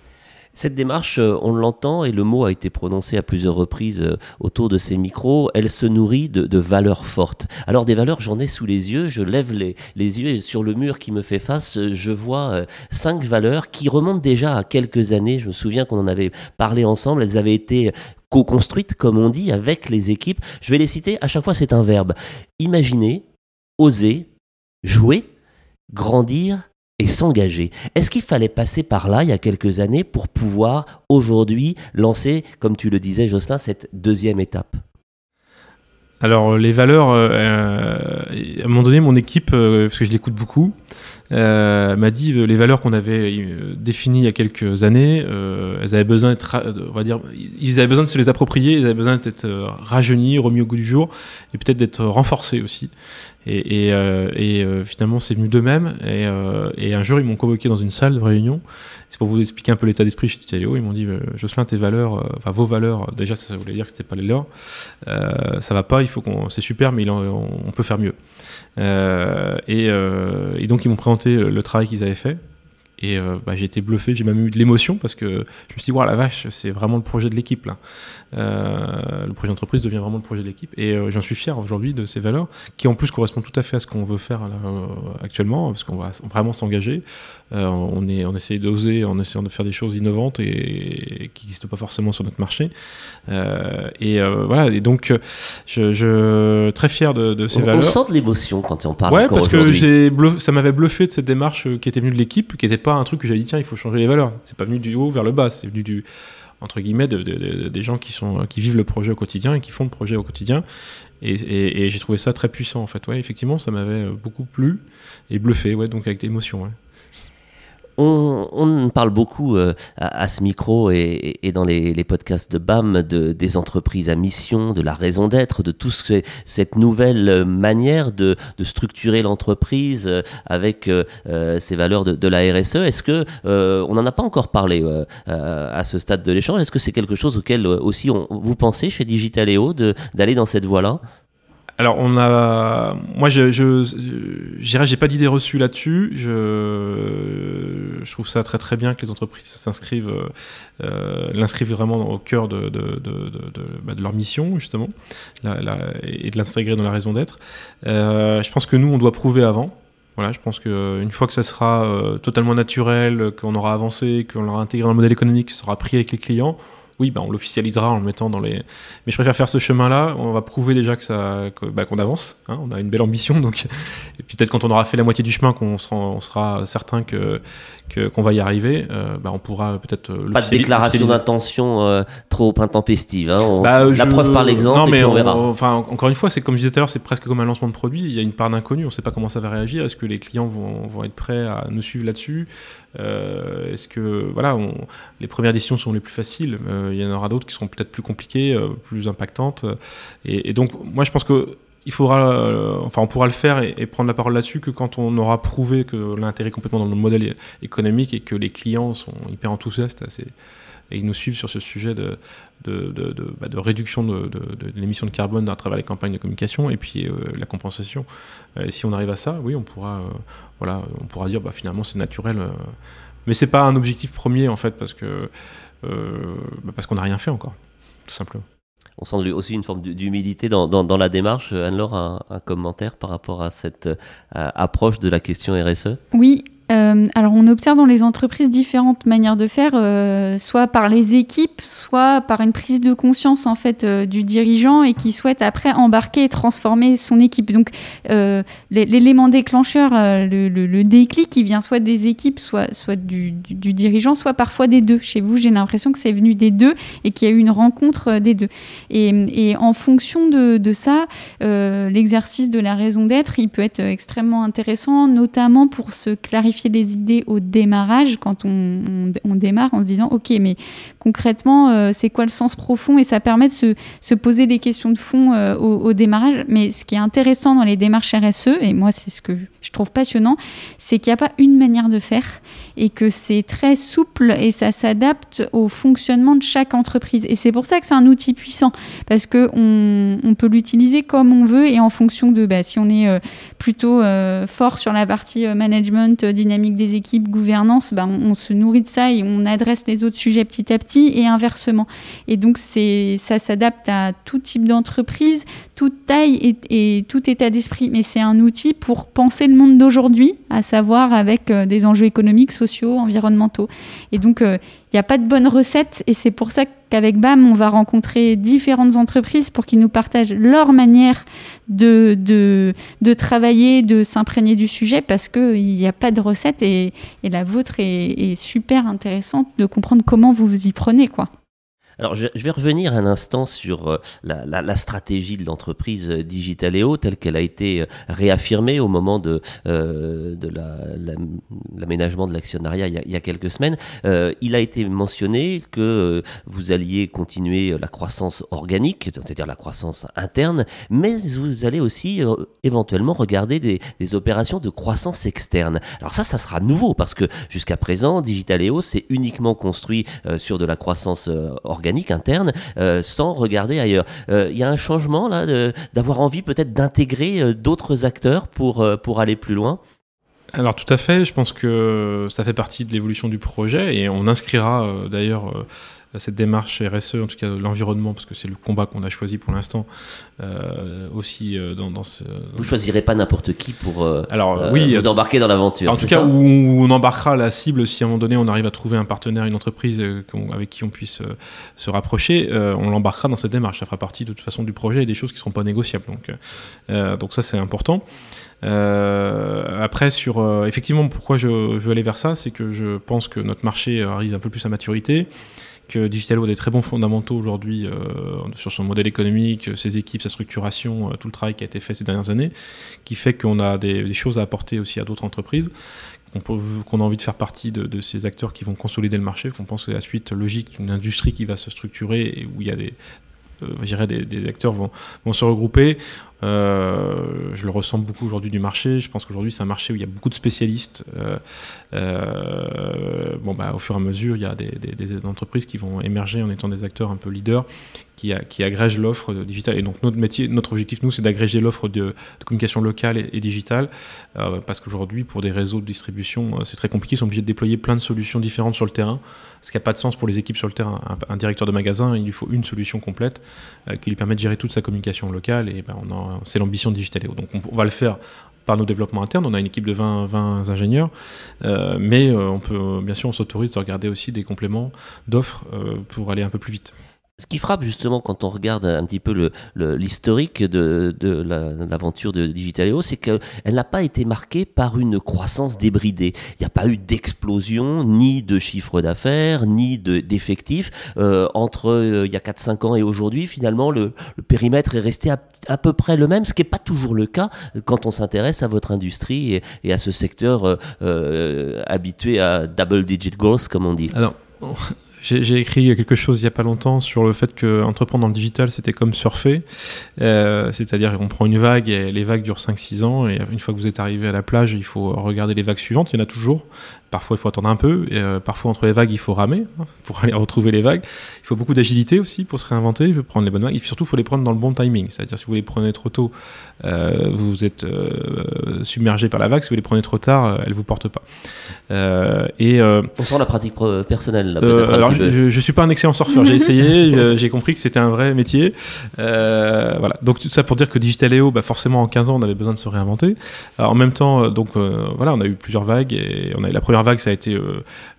Cette démarche, euh, on l'entend et le mot a été prononcé à plusieurs reprises euh, autour de ces micros, elle se nourrit de, valeurs fortes. Alors des valeurs, j'en ai sous les yeux, je lève les, les, yeux et sur le mur qui me fait face, euh, je vois cinq valeurs qui remontent déjà à quelques années. Je me souviens qu'on en avait parlé ensemble, elles avaient été co-construites, comme on dit, avec les équipes. Je vais les citer, à chaque fois c'est un verbe. Imaginer, oser, jouer, grandir, et s'engager. Est-ce qu'il fallait passer par là il y a quelques années pour pouvoir aujourd'hui lancer, comme tu le disais Jocelyn, cette deuxième étape? Alors les valeurs, euh, euh, à un moment donné, mon équipe, euh, parce que je l'écoute beaucoup, m'a dit les valeurs qu'on avait définies il y a quelques années, elles avaient besoin d'être, on va dire, ils avaient besoin de se les approprier, ils avaient besoin d'être rajeunies, remis au goût du jour, et peut-être d'être renforcées aussi. Et, euh, euh, finalement, c'est venu d'eux-mêmes. Euh, et, un jour, ils m'ont convoqué dans une salle de réunion. C'est pour vous expliquer un peu l'état d'esprit chez Titaléo. Ils m'ont dit Jocelyn, tes valeurs, enfin vos valeurs, déjà, ça voulait dire que c'était pas les leurs. ça va pas, il faut qu'on. C'est super, mais on, peut faire mieux. Et, donc, ils m'ont présenté le travail qu'ils avaient fait. Et euh, bah, j'ai été bluffé, j'ai même eu de l'émotion parce que je me suis dit, voilà, la vache, c'est vraiment le projet de l'équipe là. Euh, le projet d'entreprise devient vraiment le projet de l'équipe. Et euh, j'en suis fier aujourd'hui de ces valeurs qui en plus correspondent tout à fait à ce qu'on veut faire actuellement, parce qu'on va vraiment s'engager. on, est, on essaie d'oser en essayant de faire des choses innovantes et, qui n'existent pas forcément sur notre marché. et voilà, et donc je, je très fier de, de ces valeurs. On sent de l'émotion quand on parle. Ouais, parce que ça m'avait bluffé de cette démarche qui était venue de l'équipe, qui était pas un truc que j'ai dit tiens il faut changer les valeurs. C'est pas venu du haut vers le bas, c'est venu du entre guillemets de, des gens qui sont qui vivent le projet au quotidien et qui font le projet au quotidien. Et, j'ai trouvé ça très puissant en fait. Ouais, effectivement, ça m'avait beaucoup plu et bluffé. Ouais, donc avec émotion. On, parle beaucoup euh, à, ce micro et, dans les, podcasts de BAM de, des entreprises à mission, de la raison d'être, de tout ce, cette nouvelle manière de, structurer l'entreprise euh, avec euh, ces valeurs de, la RSE. Est-ce que on n'en a pas encore parlé à ce stade de l'échange? Est-ce que c'est quelque chose auquel aussi on, vous pensez chez Digitaléo d'aller dans cette voie-là? Alors, on a. Moi, je, je, j'ai pas d'idée reçue là-dessus. Je, trouve ça très très bien que les entreprises s'inscrivent, euh, l'inscrivent vraiment au cœur de, bah, leur mission, justement, et de l'intégrer dans la raison d'être. Euh, je pense que nous, on doit prouver avant. Voilà, je pense qu'une fois que ça sera euh, totalement naturel, qu'on aura avancé, qu'on l'aura intégré dans le modèle économique, ça sera pris avec les clients, oui, bah, on l'officialisera en le mettant dans les. Mais je préfère faire ce chemin-là. On va prouver déjà que ça, bah, qu'on avance. Hein. on a une belle ambition, donc. Et puis peut-être quand on aura fait la moitié du chemin, qu'on sera, on sera certain que qu'on va y arriver, euh, bah, on pourra peut-être. Euh, Pas de déclaration d'intention euh, trop intempestive. Hein. La preuve par l'exemple. Non, mais on, verra. enfin, encore une fois, c'est comme je disais tout à l'heure, c'est presque comme un lancement de produit. Il y a une part d'inconnu. On ne sait pas comment ça va réagir. Est-ce que les clients vont, vont être prêts à nous suivre là-dessus? Est-ce que voilà, les premières décisions sont les plus faciles. il y en aura d'autres qui seront peut-être plus compliquées, plus impactantes. Et, et, donc, moi, je pense que euh, on pourra le faire et, prendre la parole là-dessus que quand on aura prouvé que l'intérêt est complètement dans le modèle économique et que les clients sont hyper enthousiastes et ils nous suivent sur ce sujet de, bah, réduction de, l'émission de carbone à travers les campagnes de communication et puis euh, la compensation. Euh, si on arrive à ça, oui, on pourra, voilà, on pourra dire bah, finalement c'est naturel. mais c'est pas un objectif premier en fait parce que bah, parce qu'on n'a rien fait encore, tout simplement on sent aussi une forme d'humilité dans, la démarche. Anne-Laure, un, un, commentaire par rapport à cette euh, approche de la question RSE Oui, euh, alors, on observe dans les entreprises différentes manières de faire, euh, soit par les équipes, soit par une prise de conscience en fait euh, du dirigeant et qui souhaite après embarquer et transformer son équipe. Donc, l'élément déclencheur, le, déclic, qui vient soit des équipes, soit, du, dirigeant, soit parfois des deux. Chez vous, j'ai l'impression que c'est venu des deux et qu'il y a eu une rencontre des deux. Et, en fonction de ça, l'exercice de la raison d'être, il peut être extrêmement intéressant, notamment pour se clarifier les idées au démarrage, quand on, démarre en se disant, OK, mais concrètement, euh, c'est quoi le sens profond? Et ça permet de se, poser des questions de fond euh, au, démarrage. Mais ce qui est intéressant dans les démarches RSE, et moi, c'est ce que je trouve passionnant, c'est qu'il n'y a pas une manière de faire et que c'est très souple et ça s'adapte au fonctionnement de chaque entreprise. Et c'est pour ça que c'est un outil puissant parce que on, peut l'utiliser comme on veut et en fonction de bah, si on est euh, plutôt euh, fort sur la partie euh, management, dynamique des équipes, gouvernance, bah, on, se nourrit de ça et on adresse les autres sujets petit à petit et inversement. Et donc ça s'adapte à tout type d'entreprise, toute taille et, tout état d'esprit. Mais c'est un outil pour penser le monde d'aujourd'hui, à savoir avec des enjeux économiques, sociaux, environnementaux. Et donc il n'y a pas de bonne recette et c'est pour ça qu'avec BAM, on va rencontrer différentes entreprises pour qu'ils nous partagent leur manière de, de, de travailler, de s'imprégner du sujet parce qu'il n'y a pas de recette et, et la vôtre est, est, super intéressante de comprendre comment vous vous y prenez. quoi. Alors, je, vais revenir un instant sur euh, la, stratégie de l'entreprise euh, Digitaléo telle qu'elle a été euh, réaffirmée au moment de, de l'aménagement de l'actionnariat il, y a quelques semaines. il a été mentionné que vous alliez continuer la croissance organique, c'est-à-dire la croissance interne, mais vous allez aussi éventuellement regarder des, des, opérations de croissance externe. Alors ça, ça sera nouveau parce que jusqu'à présent, Digitaléo s'est uniquement construit sur de la croissance organique interne euh, sans regarder ailleurs. Euh, il y a un changement là d'avoir envie peut-être d'intégrer euh, d'autres acteurs pour, pour aller plus loin? Alors tout à fait, je pense que ça fait partie de l'évolution du projet et on inscrira d'ailleurs cette démarche RSE, en tout cas l'environnement, parce que c'est le combat qu'on a choisi pour l'instant, euh, aussi euh, dans, ce. Vous choisirez pas n'importe qui pour euh, Alors, oui, vous embarquer dans l'aventure. En tout cas, où on embarquera la cible si à un moment donné on arrive à trouver un partenaire, une entreprise avec qui on puisse se rapprocher, on l'embarquera dans cette démarche. Ça fera partie de toute façon du projet et des choses qui ne seront pas négociables. Donc, donc ça, c'est important. après, sur effectivement, pourquoi je veux aller vers ça, c'est que je pense que notre marché arrive un peu plus à maturité que Digitalo a des très bons fondamentaux aujourd'hui euh, sur son modèle économique, ses équipes, sa structuration, euh, tout le travail qui a été fait ces dernières années, qui fait qu'on a des, choses à apporter aussi à d'autres entreprises, qu'on a envie de faire partie de, ces acteurs qui vont consolider le marché, qu'on pense que la suite logique d'une industrie qui va se structurer et où il y a des, euh, des, acteurs vont, vont se regrouper. Euh, je le ressens beaucoup aujourd'hui du marché. Je pense qu'aujourd'hui, c'est un marché où il y a beaucoup de spécialistes. Euh, euh, bon, bah, au fur et à mesure, il y a des, entreprises qui vont émerger en étant des acteurs un peu leaders qui agrègent l'offre digitale. Et donc, notre métier, notre objectif, nous, c'est d'agréger l'offre de, communication locale et, digitale. parce qu'aujourd'hui, pour des réseaux de distribution, c'est très compliqué. Ils sont obligés de déployer plein de solutions différentes sur le terrain. Ce qui n'a pas de sens pour les équipes sur le terrain. Un, directeur de magasin, il lui faut une solution complète qui lui permet de gérer toute sa communication locale. Et ben, on en c'est l'ambition de Digitaléo. Donc on, va le faire par nos développements internes. On a une équipe de 20, 20 ingénieurs, euh, mais euh, on peut, bien sûr, on s'autorise de regarder aussi des compléments d'offres euh, pour aller un peu plus vite. Ce qui frappe justement quand on regarde un petit peu l'historique de, de l'aventure de Digitaléo, c'est qu'elle n'a pas été marquée par une croissance débridée. Il n'y a pas eu d'explosion, ni de chiffre d'affaires, ni d'effectifs. Euh, entre euh, il y a 4-5 ans et aujourd'hui, finalement, le, périmètre est resté à, peu près le même, ce qui n'est pas toujours le cas quand on s'intéresse à votre industrie et, à ce secteur euh, euh, habitué à double digit growth, comme on dit. Alors, j'ai écrit quelque chose il n'y a pas longtemps sur le fait que entreprendre dans le digital, c'était comme surfer. Euh, C'est-à-dire qu'on prend une vague et les vagues durent 5-6 ans. Et une fois que vous êtes arrivé à la plage, il faut regarder les vagues suivantes. Il y en a toujours. Parfois, il faut attendre un peu. Et, euh, parfois, entre les vagues, il faut ramer hein, pour aller retrouver les vagues. Il faut beaucoup d'agilité aussi pour se réinventer. Il faut prendre les bonnes vagues. Et surtout, il faut les prendre dans le bon timing. C'est-à-dire, si vous les prenez trop tôt, euh, vous êtes euh, submergé par la vague. Si vous les prenez trop tard, elle vous porte pas. et on sent la pratique personnelle. Là, alors, je, je suis pas un excellent surfeur. J'ai essayé. j'ai compris que c'était un vrai métier. voilà. Donc tout ça pour dire que Digitaléo, bah, forcément, en 15 ans, on avait besoin de se réinventer. Alors, en même temps, donc voilà, on a eu plusieurs vagues et on a eu la première vague, ça a été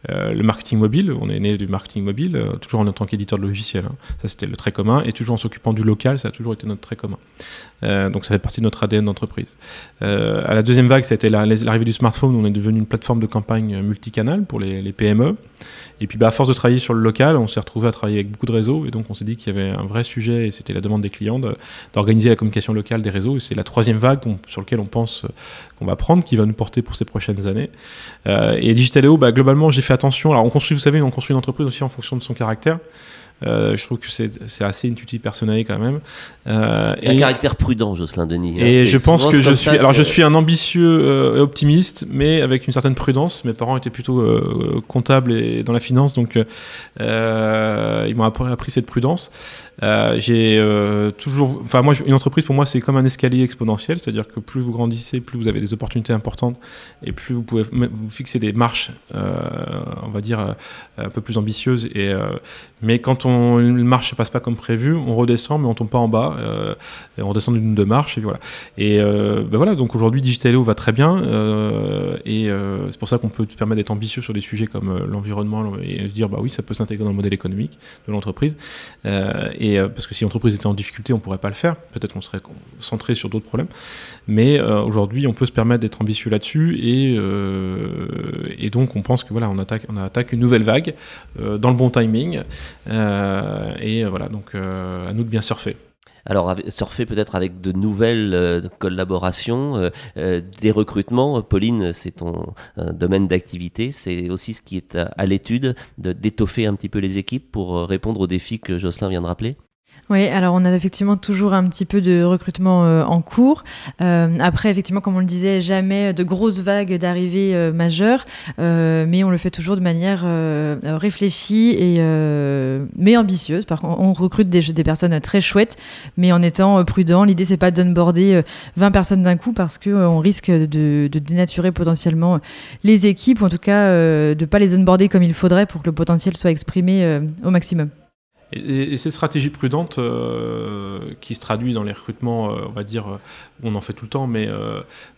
euh, euh, le marketing mobile. On est né du marketing mobile, euh, toujours en tant qu'éditeur de logiciel. Hein. Ça, c'était le trait commun. Et toujours en s'occupant du local, ça a toujours été notre trait commun. donc, ça fait partie de notre ADN d'entreprise. à la deuxième vague, ça a été l'arrivée du smartphone. On est devenu une plateforme de campagne multicanal pour les, PME. Et puis, bah, à force de travailler sur le local, on s'est retrouvé à travailler avec beaucoup de réseaux. Et donc, on s'est dit qu'il y avait un vrai sujet, et c'était la demande des clients, d'organiser la communication locale des réseaux. Et c'est la troisième vague sur laquelle on pense qu'on va prendre, qui va nous porter pour ces prochaines années. et Digitaléo, bah, globalement, j'ai fait attention. On construit une entreprise aussi en fonction de son caractère. Je trouve que c'est assez intuitif personnel quand même. et, un caractère prudent, Jocelyn Denis. Hein. Et je pense que je suis, alors je suis un ambitieux et optimiste, mais avec une certaine prudence. Mes parents étaient plutôt comptables et dans la finance, donc ils m'ont appris cette prudence. J'ai toujours, enfin moi, une entreprise pour moi c'est comme un escalier exponentiel, c'est-à-dire que plus vous grandissez, plus vous avez des opportunités importantes et plus vous pouvez vous fixer des marches, euh, on va dire, euh, un peu plus ambitieuses. Et, euh, mais quand on, une marche ne passe pas comme prévu, on redescend, mais on tombe pas en bas. et on redescend d'une deux marches, et voilà. Et ben voilà, donc aujourd'hui, Digitaleo va très bien. et c'est pour ça qu'on peut se permettre d'être ambitieux sur des sujets comme l'environnement et se dire, bah oui, ça peut s'intégrer dans le modèle économique de l'entreprise. et parce que si l'entreprise était en difficulté, on pourrait pas le faire. Peut-être qu'on serait centré sur d'autres problèmes. Mais aujourd'hui, on peut se permettre d'être ambitieux là-dessus et, euh, et, donc on pense que voilà, on attaque, on attaque une nouvelle vague euh, dans le bon timing euh, et voilà, donc à nous de bien surfer. Alors, surfer peut-être avec de nouvelles collaborations, des recrutements. Pauline, c'est ton domaine d'activité. C'est aussi ce qui est à, à l'étude, d'étoffer un petit peu les équipes pour répondre aux défis que Jocelyn vient de rappeler. Oui, alors on a effectivement toujours un petit peu de recrutement euh, en cours. Euh, après, effectivement, comme on le disait, jamais de grosses vagues d'arrivées euh, majeures, mais on le fait toujours de manière réfléchie et mais ambitieuse. Par contre, on recrute des, personnes très chouettes, mais en étant prudent. L'idée, c'est pas d'onboarder 20 personnes d'un coup parce qu'on risque de, de, dénaturer potentiellement les équipes, ou en tout cas de pas les onboarder comme il faudrait pour que le potentiel soit exprimé au maximum. Et, et, ces stratégies prudentes euh, qui se traduisent dans les recrutements, euh, on va dire, euh, on en fait tout le temps, mais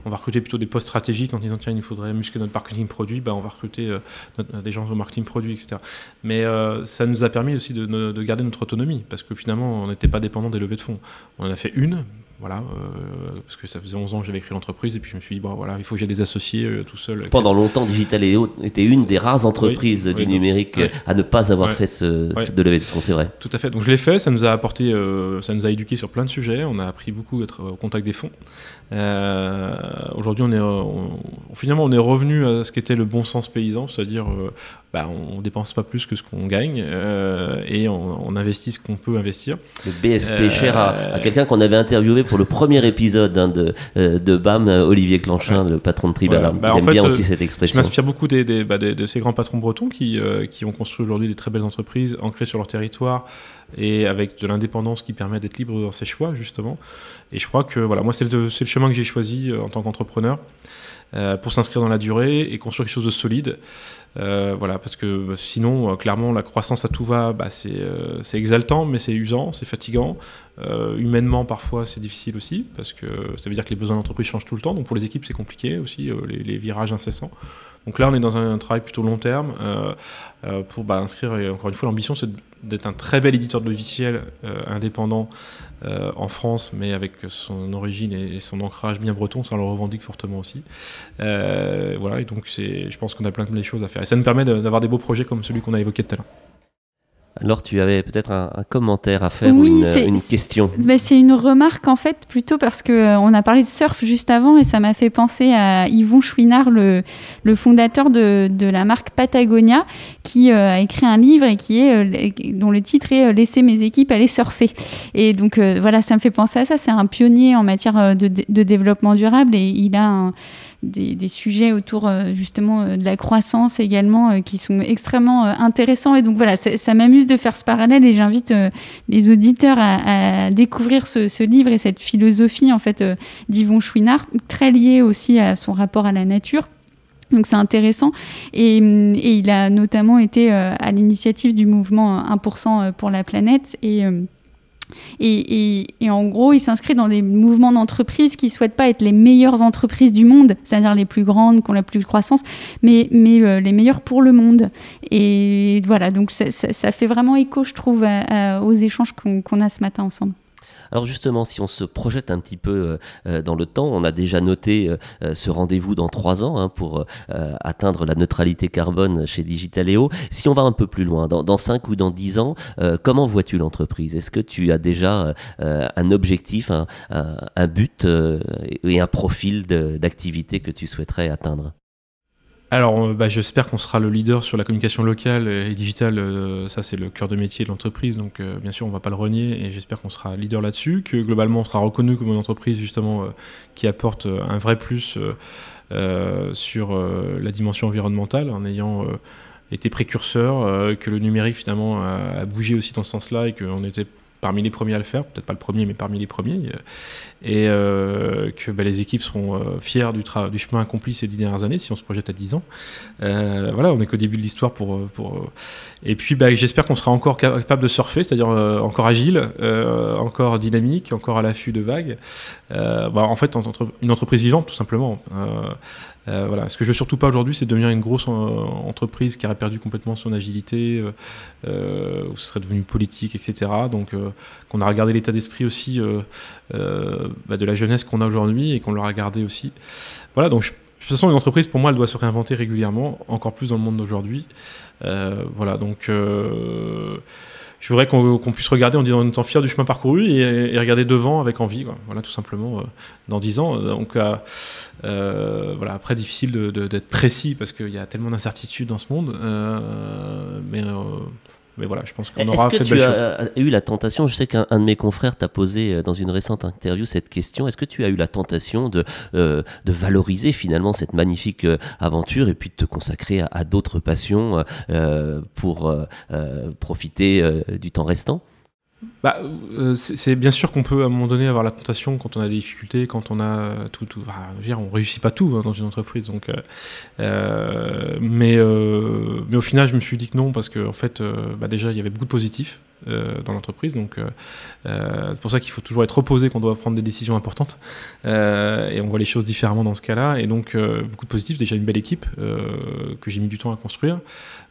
on va recruter plutôt des postes stratégiques en disant tiens, il nous faudrait muscler notre marketing produit, ben, on va recruter des gens au marketing produit, etc. Mais ça nous a permis aussi de, garder notre autonomie, parce que finalement, on n'était pas dépendant des levées de fonds. On en a fait une, voilà, euh, parce que ça faisait 11 ans que j'avais créé l'entreprise et puis je me suis dit, bon voilà, il faut que j'ai des associés euh, tout seul. Pendant longtemps, Digitaléo était une des rares entreprises du numérique à ne pas avoir fait ce, de levée de fonds, c'est vrai. Tout à fait, donc je l'ai fait, ça nous a apporté, euh, ça nous a éduqué sur plein de sujets, on a appris beaucoup d'être au contact des fonds. Aujourd'hui, on est, finalement, on est revenu à ce qu'était le bon sens paysan, c'est-à-dire bah, on dépense pas plus que ce qu'on gagne euh, et on, investit ce qu'on peut investir. Le BSP cher à, euh, quelqu'un qu'on avait interviewé pour le premier épisode hein, de, euh, de BAM, Olivier Clanchin, le patron de Tribal. Bah, Il aime bien aussi cette expression. Je m'inspire beaucoup des, bah, de ces grands patrons bretons qui, qui ont construit aujourd'hui des très belles entreprises ancrées sur leur territoire et avec de l'indépendance qui permet d'être libre dans ses choix justement. Et je crois que voilà, moi c'est le, le, chemin que j'ai choisi en tant qu'entrepreneur. Euh, pour s'inscrire dans la durée et construire quelque chose de solide. Euh, voilà, parce que sinon, euh, clairement, la croissance à tout va, bah, c'est exaltant, mais c'est usant, c'est fatigant. humainement, parfois, c'est difficile aussi, parce que ça veut dire que les besoins d'entreprise changent tout le temps. Donc pour les équipes, c'est compliqué aussi, les, virages incessants. Donc là, on est dans un, travail plutôt long terme pour bah, inscrire, et encore une fois, l'ambition, c'est d'être un très bel éditeur de logiciels indépendant euh, en France, mais avec son origine et, son ancrage bien breton, ça le revendique fortement aussi. Euh, voilà, et donc je pense qu'on a plein de choses à faire. Et ça nous permet d'avoir des beaux projets comme celui qu'on a évoqué tout à l'heure. Alors tu avais peut-être un, commentaire à faire ou une, question. Bah, c'est une remarque en fait plutôt parce que euh, on a parlé de surf juste avant et ça m'a fait penser à Yvon Chouinard, le, le fondateur de, de, la marque Patagonia, qui euh, a écrit un livre et qui est euh, dont le titre est Laisser mes équipes aller surfer. Et donc voilà, ça me fait penser à ça. C'est un pionnier en matière de, de développement durable et il a un des, sujets autour euh, justement euh, de la croissance également euh, qui sont extrêmement intéressants. Et donc voilà, ça m'amuse de faire ce parallèle et j'invite les auditeurs à, découvrir ce, livre et cette philosophie en fait d'Yvon Chouinard, très liée aussi à son rapport à la nature. Donc c'est intéressant et, et, il a notamment été à l'initiative du mouvement 1% pour la planète et et, en gros, il s'inscrit dans des mouvements d'entreprise qui souhaitent pas être les meilleures entreprises du monde, c'est-à-dire les plus grandes, qui ont la plus de croissance, mais, mais euh, les meilleures pour le monde. Et voilà, donc ça, fait vraiment écho, je trouve, aux échanges qu'on a ce matin ensemble. Alors justement, si on se projette un petit peu euh, euh, dans le temps, on a déjà noté euh, ce rendez-vous dans trois ans hein, pour atteindre la neutralité carbone chez Digitaléo. Si on va un peu plus loin, dans, cinq ou dans dix ans, comment vois-tu l'entreprise? Est-ce que tu as déjà un objectif, un, un but et un profil d'activité que tu souhaiterais atteindre? Alors, euh, bah, j'espère qu'on sera le leader sur la communication locale et digitale. Euh, ça, c'est le cœur de métier de l'entreprise. Donc, euh, bien sûr, on ne va pas le renier et j'espère qu'on sera leader là-dessus. Que globalement, on sera reconnu comme une entreprise justement qui apporte un vrai plus sur la dimension environnementale en ayant été précurseur, que le numérique finalement a, a bougé aussi dans ce sens-là et qu'on était parmi les premiers à le faire, peut-être pas le premier, mais parmi les premiers, et euh, que bah, les équipes seront euh, fières du, chemin accompli ces dix dernières années, si on se projette à 10 ans. Euh, voilà, on n'est qu'au début de l'histoire pour... Et puis bah, j'espère qu'on sera encore capable de surfer, c'est-à-dire encore agile, encore dynamique, encore à l'affût de vagues. Bah, en fait, une entreprise vivante, tout simplement. Euh. Ce que je veux surtout pas aujourd'hui, c'est devenir une grosse euh, entreprise qui aurait perdu complètement son agilité, euh, où ce serait devenu politique, etc. Donc, qu'on a regardé l'état d'esprit aussi bah, de la jeunesse qu'on a aujourd'hui et qu'on leur a gardé aussi. Voilà. Donc, de toute façon, une entreprise, pour moi, elle doit se réinventer régulièrement, encore plus dans le monde d'aujourd'hui. voilà. Donc je voudrais qu'on puisse regarder en disant étant fier du chemin parcouru et, regarder devant avec envie. Voilà, tout simplement, euh, dans 10 ans. Donc, euh, euh, voilà, après, difficile d'être précis parce qu'il y a tellement d'incertitudes dans ce monde. mais mais voilà, je pense qu'on aura fait que tu as eu la tentation, je sais qu'un de mes confrères t'a posé euh, dans une récente interview cette question, est-ce que tu as eu la tentation de, euh, de valoriser finalement cette magnifique euh, aventure et puis de te consacrer à, d'autres passions pour profiter du temps restant? Bah, euh, c'est bien sûr qu'on peut à un moment donné avoir la tentation quand on a des difficultés, quand on a tout, tout je veux dire, on réussit pas tout hein, dans une entreprise. Donc, euh, euh mais, euh, mais au final, je me suis dit que non parce que en fait, bah, déjà, il y avait beaucoup de positifs dans l'entreprise. Donc, c'est pour ça qu'il faut toujours être reposé, qu'on doit prendre des décisions importantes. et on voit les choses différemment dans ce cas-là. Et donc, beaucoup de positifs. Déjà, une belle équipe que j'ai mis du temps à construire.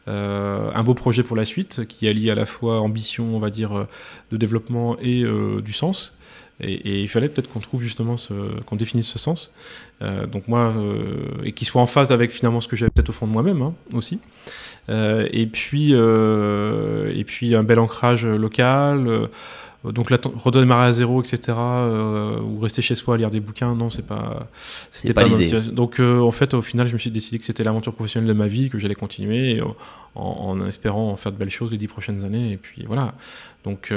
Euh, un beau projet pour la suite qui allie à la fois ambition, on va dire, euh, de développement et euh, du sens. Et, il fallait peut-être qu'on trouve justement qu'on définisse ce sens. donc moi, et qu'il soit en phase avec finalement ce que j'avais peut-être au fond de moi-même hein, aussi. Et puis, et puis un bel ancrage local. Euh, donc redémarrer à zéro, etc., euh, ou rester chez soi à lire des bouquins, non, c'est pas, c'était pas, l'idée. Donc euh, en fait, au final, je me suis décidé que c'était l'aventure professionnelle de ma vie, que j'allais continuer, en, espérant en faire de belles choses les dix prochaines années. Et puis voilà. Donc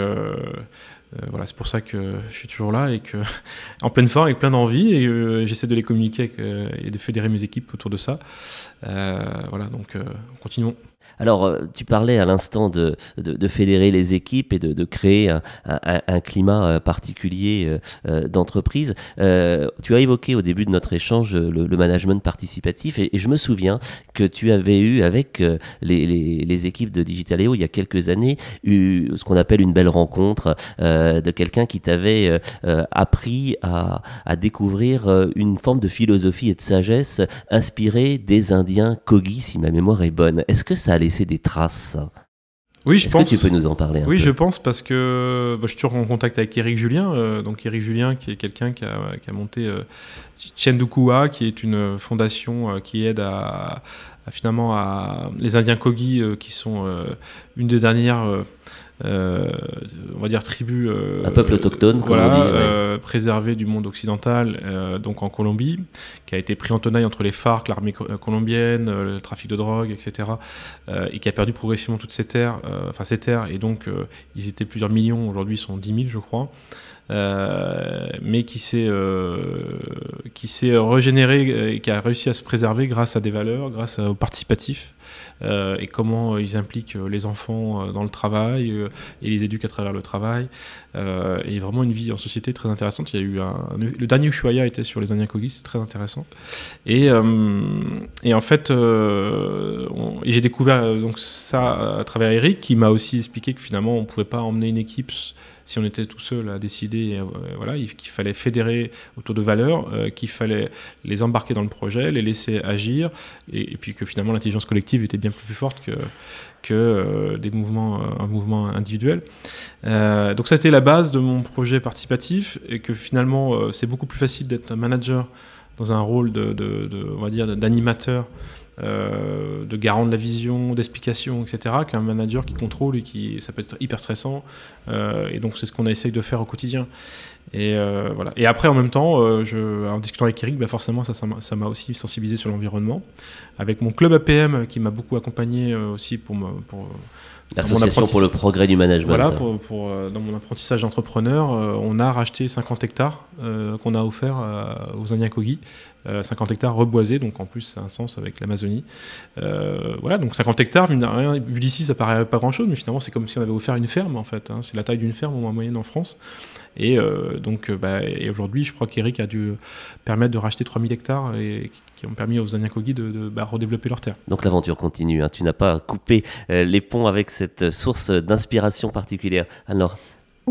voilà, c'est pour ça que je suis toujours là et que en pleine forme, avec plein d'envie, et j'essaie de les communiquer et de fédérer mes équipes autour de ça. voilà, donc continuons. Alors, euh, tu parlais à l'instant de, de, fédérer les équipes et de, créer un, climat euh, particulier euh, d'entreprise. tu as évoqué au début de notre échange le, management participatif et, je me souviens que tu avais eu avec les, les, équipes de Digitaléo il y a quelques années eu ce qu'on appelle une belle rencontre de quelqu'un qui t'avait appris à, à découvrir une forme de philosophie et de sagesse inspirée des Indiens Kogi, si ma mémoire est bonne. Est-ce que ça laisser des traces. Oui, je pense. Que tu peux nous en parler Oui, je pense parce que bah, je suis toujours en contact avec Eric Julien. Euh, donc Eric Julien, qui est quelqu'un qui a, qui a, monté euh, Chendukua, qui est une fondation euh, qui aide à, finalement à les Indiens Kogi, qui sont une des dernières euh, on va dire tribu euh, un peuple autochtone voilà, on dit, euh, préservé du monde occidental donc en Colombie qui a été pris en tenaille entre les FARC l'armée colombienne le trafic de drogue etc et qui a perdu progressivement toutes ces terres enfin ces terres et donc ils étaient plusieurs millions aujourd'hui ils sont 10 000 je crois mais qui s'est qui s'est régénéré et qui a réussi à se préserver grâce à des valeurs, grâce au participatif, euh, et comment ils impliquent euh, les enfants euh, dans le travail et les éduquent à travers le travail. et vraiment une vie en société très intéressante. Il y a eu le dernier Ushuaïa était sur les Indiens Kogi, c'est très intéressant. Et, et en fait, j'ai découvert donc ça à travers Eric, qui m'a aussi expliqué que finalement on pouvait pas emmener une équipe si on était tout seul à décider, euh, voilà, qu'il fallait fédérer autour de valeurs, euh, qu'il fallait les embarquer dans le projet, les laisser agir, et, puis que finalement l'intelligence collective était bien plus forte que, que euh, des mouvements, mouvement individuel. donc ça c'était la base de mon projet participatif, et que finalement c'est beaucoup plus facile d'être un manager dans un rôle de, d'animateur euh, de garant de la vision, d'explication, etc., qu'un manager qui contrôle et qui ça peut être hyper stressant. Euh, et donc c'est ce qu'on essaye de faire au quotidien. Et voilà. Et après, en même temps, je, en discutant avec Eric, bah forcément, ça, ça m'a aussi sensibilisé sur l'environnement. Avec mon club APM qui m'a beaucoup accompagné aussi pour, me, pour L'association pour le progrès du management. Voilà, pour, pour, dans mon apprentissage d'entrepreneur, on a racheté 50 hectares qu'on a offert aux Anyakogi 50 euh, hectares reboisés, donc en plus c'est un sens avec l'Amazonie. Euh, voilà, donc 50 hectares, vu d'ici ça paraît pas grand chose, mais finalement c'est comme si on avait offert une ferme en fait. Hein. c'est la taille d'une ferme en moyenne en France. Et euh, donc, bah, et aujourd'hui, je crois qu'Eric a dû permettre de racheter 3000 hectares et qui ont permis aux Anyakogi de, bah, redévelopper leur terre. Donc l'aventure continue. Hein. Tu n'as pas coupé les ponts avec cette source d'inspiration particulière. Alors.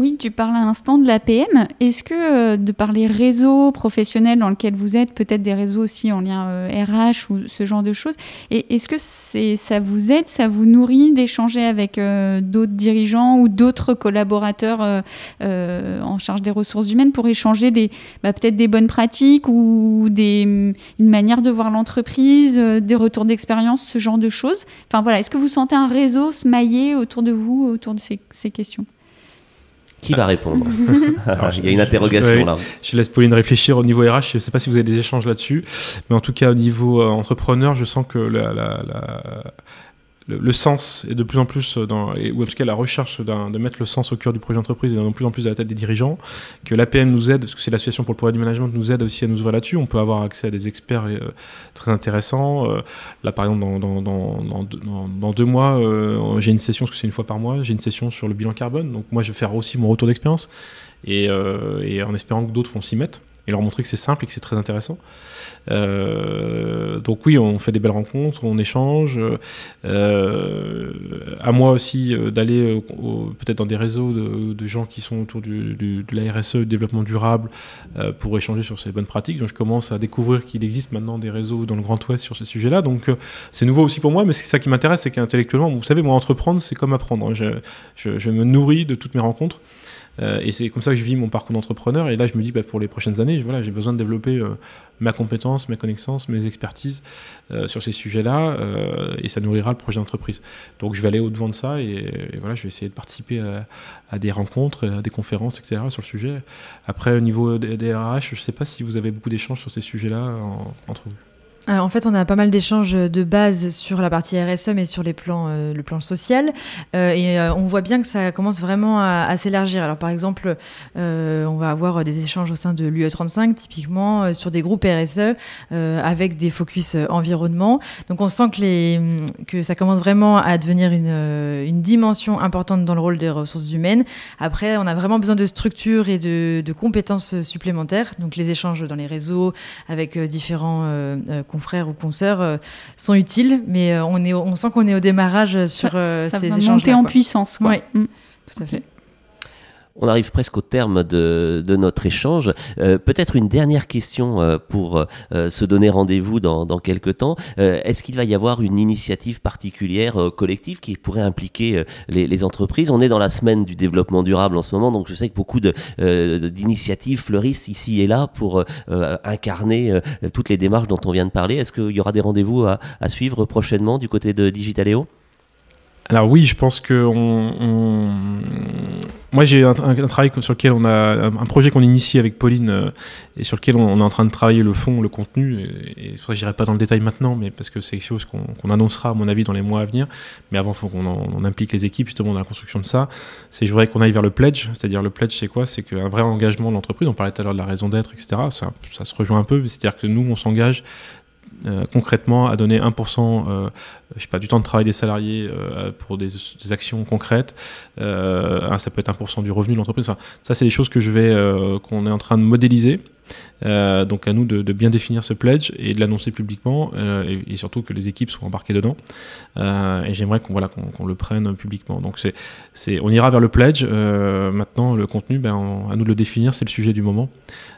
Oui, tu parles à l'instant de l'APM. Est-ce que euh, de par les réseaux professionnels dans lesquels vous êtes, peut-être des réseaux aussi en lien RH euh, ou ce genre de choses, est-ce que ça vous aide, ça vous nourrit d'échanger avec euh, d'autres dirigeants ou d'autres collaborateurs en charge des ressources humaines pour échanger des, bah, peut-être des bonnes pratiques ou une manière de voir l'entreprise, des retours d'expérience, ce genre de choses? Enfin voilà, est-ce que vous sentez un réseau se mailler autour de vous, autour de ces questions? Qui va répondre Il y a une interrogation là. Je laisse Pauline réfléchir au niveau RH. Je ne sais pas si vous avez des échanges là-dessus, mais en tout cas au niveau euh, entrepreneur, je sens que la, la, le, sens est de plus en plus dans, ou en tout cas la recherche de mettre le sens au cœur du projet d'entreprise est de plus en plus à la tête des dirigeants, que l'APM nous aide, parce que c'est l'association pour le progrès du management, nous aide aussi à nous ouvrir là-dessus. On peut avoir accès à des experts euh, très intéressants. Euh, là, par exemple, dans, dans, dans, deux mois, euh, j'ai une session, parce que c'est une fois par mois, j'ai une session sur le bilan carbone. Donc moi, je vais faire aussi mon retour d'expérience, et, et en espérant que d'autres vont s'y mettre, et leur montrer que c'est simple et que c'est très intéressant. Euh, donc oui, on fait des belles rencontres, on échange. Euh, à moi aussi euh, d'aller peut-être dans des réseaux de, gens qui sont autour de la RSE, du développement durable, pour échanger sur ces bonnes pratiques. Donc je commence à découvrir qu'il existe maintenant des réseaux dans le Grand Ouest sur ces sujets-là. Donc c'est nouveau aussi pour moi, mais c'est ça qui m'intéresse, c'est qu'intellectuellement, vous savez, moi entreprendre, c'est comme apprendre. Hein. Je, me nourris de toutes mes rencontres. Et c'est comme ça que je vis mon parcours d'entrepreneur. Et là, je me dis, bah, pour les prochaines années, j'ai besoin de développer ma compétence, mes connaissances, mes expertises euh, sur ces sujets-là, euh, et ça nourrira le projet d'entreprise. Donc je vais aller au-devant de ça, et, voilà, je vais essayer de participer à, des rencontres, à des conférences, etc. sur le sujet. Après, au niveau des, RH, je ne sais pas si vous avez beaucoup d'échanges sur ces sujets-là entre vous. Euh, en fait, on a pas mal d'échanges de base sur la partie RSE, mais sur les plans, euh, le plan social. Euh, et on voit bien que ça commence vraiment à, s'élargir. Alors, par exemple, on va avoir des échanges au sein de l'UE35, typiquement sur des groupes RSE, avec des focus environnement. Donc, on sent que, les, que ça commence vraiment à devenir une, une, dimension importante dans le rôle des ressources humaines. Après, on a vraiment besoin de structures et de, de compétences supplémentaires. Donc, les échanges dans les réseaux avec différents confrères ou consoeurs euh, sont utiles, mais euh, on, est, on sent qu'on est au démarrage sur euh, ces échanges. monter en puissance, quoi. Oui, mm. tout à fait. On arrive presque au terme de, notre échange. Euh, peut-être une dernière question euh, pour euh, se donner rendez-vous dans, quelques temps. Est-ce qu'il va y avoir une initiative particulière collective qui pourrait impliquer les, entreprises? On est dans la semaine du développement durable en ce moment, donc je sais que beaucoup d'initiatives fleurissent ici et là pour incarner toutes les démarches dont on vient de parler. Est-ce qu'il y aura des rendez-vous à, à suivre prochainement du côté de Digitaléo alors oui, je pense que on, moi j'ai un, travail sur lequel on a un projet qu'on initie avec Pauline euh, et sur lequel on, est en train de travailler le fond, le contenu. Et, et j'irai pas dans le détail maintenant, mais parce que c'est quelque chose qu'on annoncera à mon avis dans les mois à venir. Mais avant, il faut qu'on implique les équipes justement dans la construction de ça. C'est je voudrais qu'on aille vers le pledge, c'est-à-dire le pledge, c'est quoi? C'est qu'un vrai engagement de l'entreprise. On parlait tout à l'heure de la raison d'être, etc. Ça, ça se rejoint un peu, c'est-à-dire que nous on s'engage euh, concrètement à donner 1% euh, pas, du temps de travail des salariés euh, pour des, actions concrètes. ça peut être 1% du revenu de l'entreprise. Ça, c'est des choses que je vais, qu'on est en train de modéliser. Donc à nous de, bien définir ce pledge et de l'annoncer publiquement et, surtout que les équipes soient embarquées dedans. et j'aimerais qu'on voilà, qu'on le prenne publiquement. Donc c'est, on ira vers le pledge. maintenant, le contenu, ben, à nous de le définir, c'est le sujet du moment.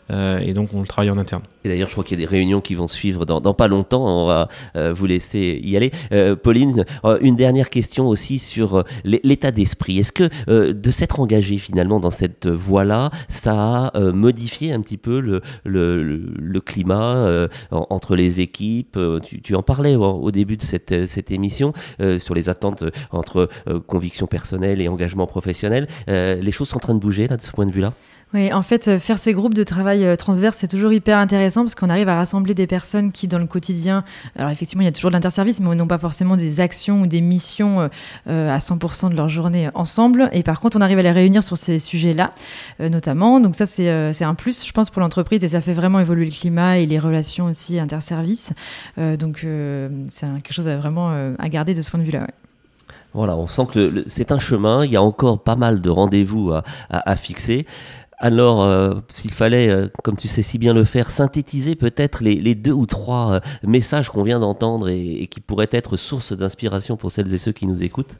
et donc on le travaille en interne. Et d'ailleurs, je crois qu'il y a des réunions qui vont suivre dans, dans pas longtemps. On va euh, vous laisser y aller. Euh, Pauline, euh, une dernière question aussi sur l'état d'esprit. Est-ce que de s'être engagé finalement dans cette voie-là, ça a modifié un petit peu le, le, climat entre les équipes tu, tu, en parlais au, début de cette, cette émission sur les attentes entre conviction personnelle et engagement professionnel. les choses sont en train de bouger là de ce point de vue-là? Oui, en fait, euh, faire ces groupes de travail euh, transverse, c'est toujours hyper intéressant parce qu'on arrive à rassembler des personnes qui, dans le quotidien, alors effectivement, il y a toujours de l'interservice, mais n'ont pas forcément des actions ou des missions euh, à 100% de leur journée ensemble. Et par contre, on arrive à les réunir sur ces sujets-là, notamment. Donc ça, c'est un plus, je pense, pour l'entreprise et ça fait vraiment évoluer le climat et les relations aussi interservices. donc c'est quelque chose à vraiment à garder de ce point de vue-là. Voilà, on sent que c'est un chemin, il y a encore pas mal de rendez-vous à, à fixer. Alors, euh, s'il fallait, euh, comme tu sais si bien le faire, synthétiser peut-être les, deux ou trois euh, messages qu'on vient d'entendre et, qui pourraient être source d'inspiration pour celles et ceux qui nous écoutent.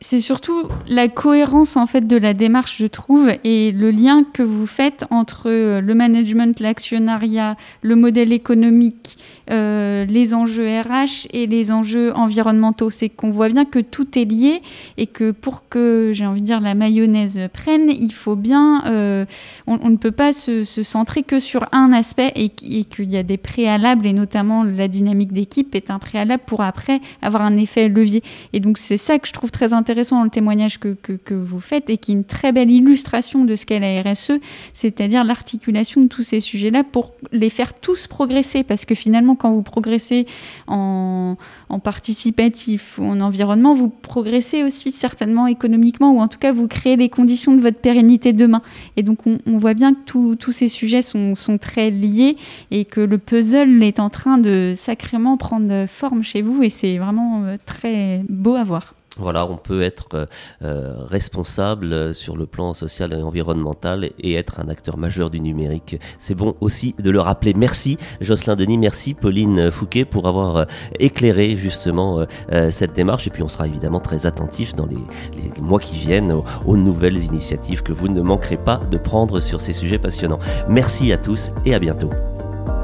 C'est surtout la cohérence en fait de la démarche, je trouve, et le lien que vous faites entre le management, l'actionnariat, le modèle économique, euh, les enjeux RH et les enjeux environnementaux. C'est qu'on voit bien que tout est lié et que pour que, j'ai envie de dire, la mayonnaise prenne, il faut bien, euh, on, ne peut pas se, centrer que sur un aspect et, qu'il y a des préalables et notamment la dynamique d'équipe est un préalable pour après avoir un effet levier. Et donc c'est ça que je trouve très intéressant dans le témoignage que, que, vous faites et qui est une très belle illustration de ce qu'est la RSE, c'est-à-dire l'articulation de tous ces sujets-là pour les faire tous progresser. Parce que finalement, quand vous progressez en, participatif ou en environnement, vous progressez aussi certainement économiquement ou en tout cas vous créez les conditions de votre pérennité demain. Et donc on, voit bien que tous ces sujets sont, sont très liés et que le puzzle est en train de sacrément prendre forme chez vous et c'est vraiment euh, très beau à voir. Voilà, on peut être euh, euh, responsable sur le plan social et environnemental et être un acteur majeur du numérique. C'est bon aussi de le rappeler. Merci Jocelyn Denis, merci Pauline Fouquet pour avoir euh, éclairé justement cette démarche. Et puis on sera évidemment très attentif dans les, mois qui viennent aux nouvelles initiatives que vous ne manquerez pas de prendre sur ces sujets passionnants. Merci à tous et à bientôt.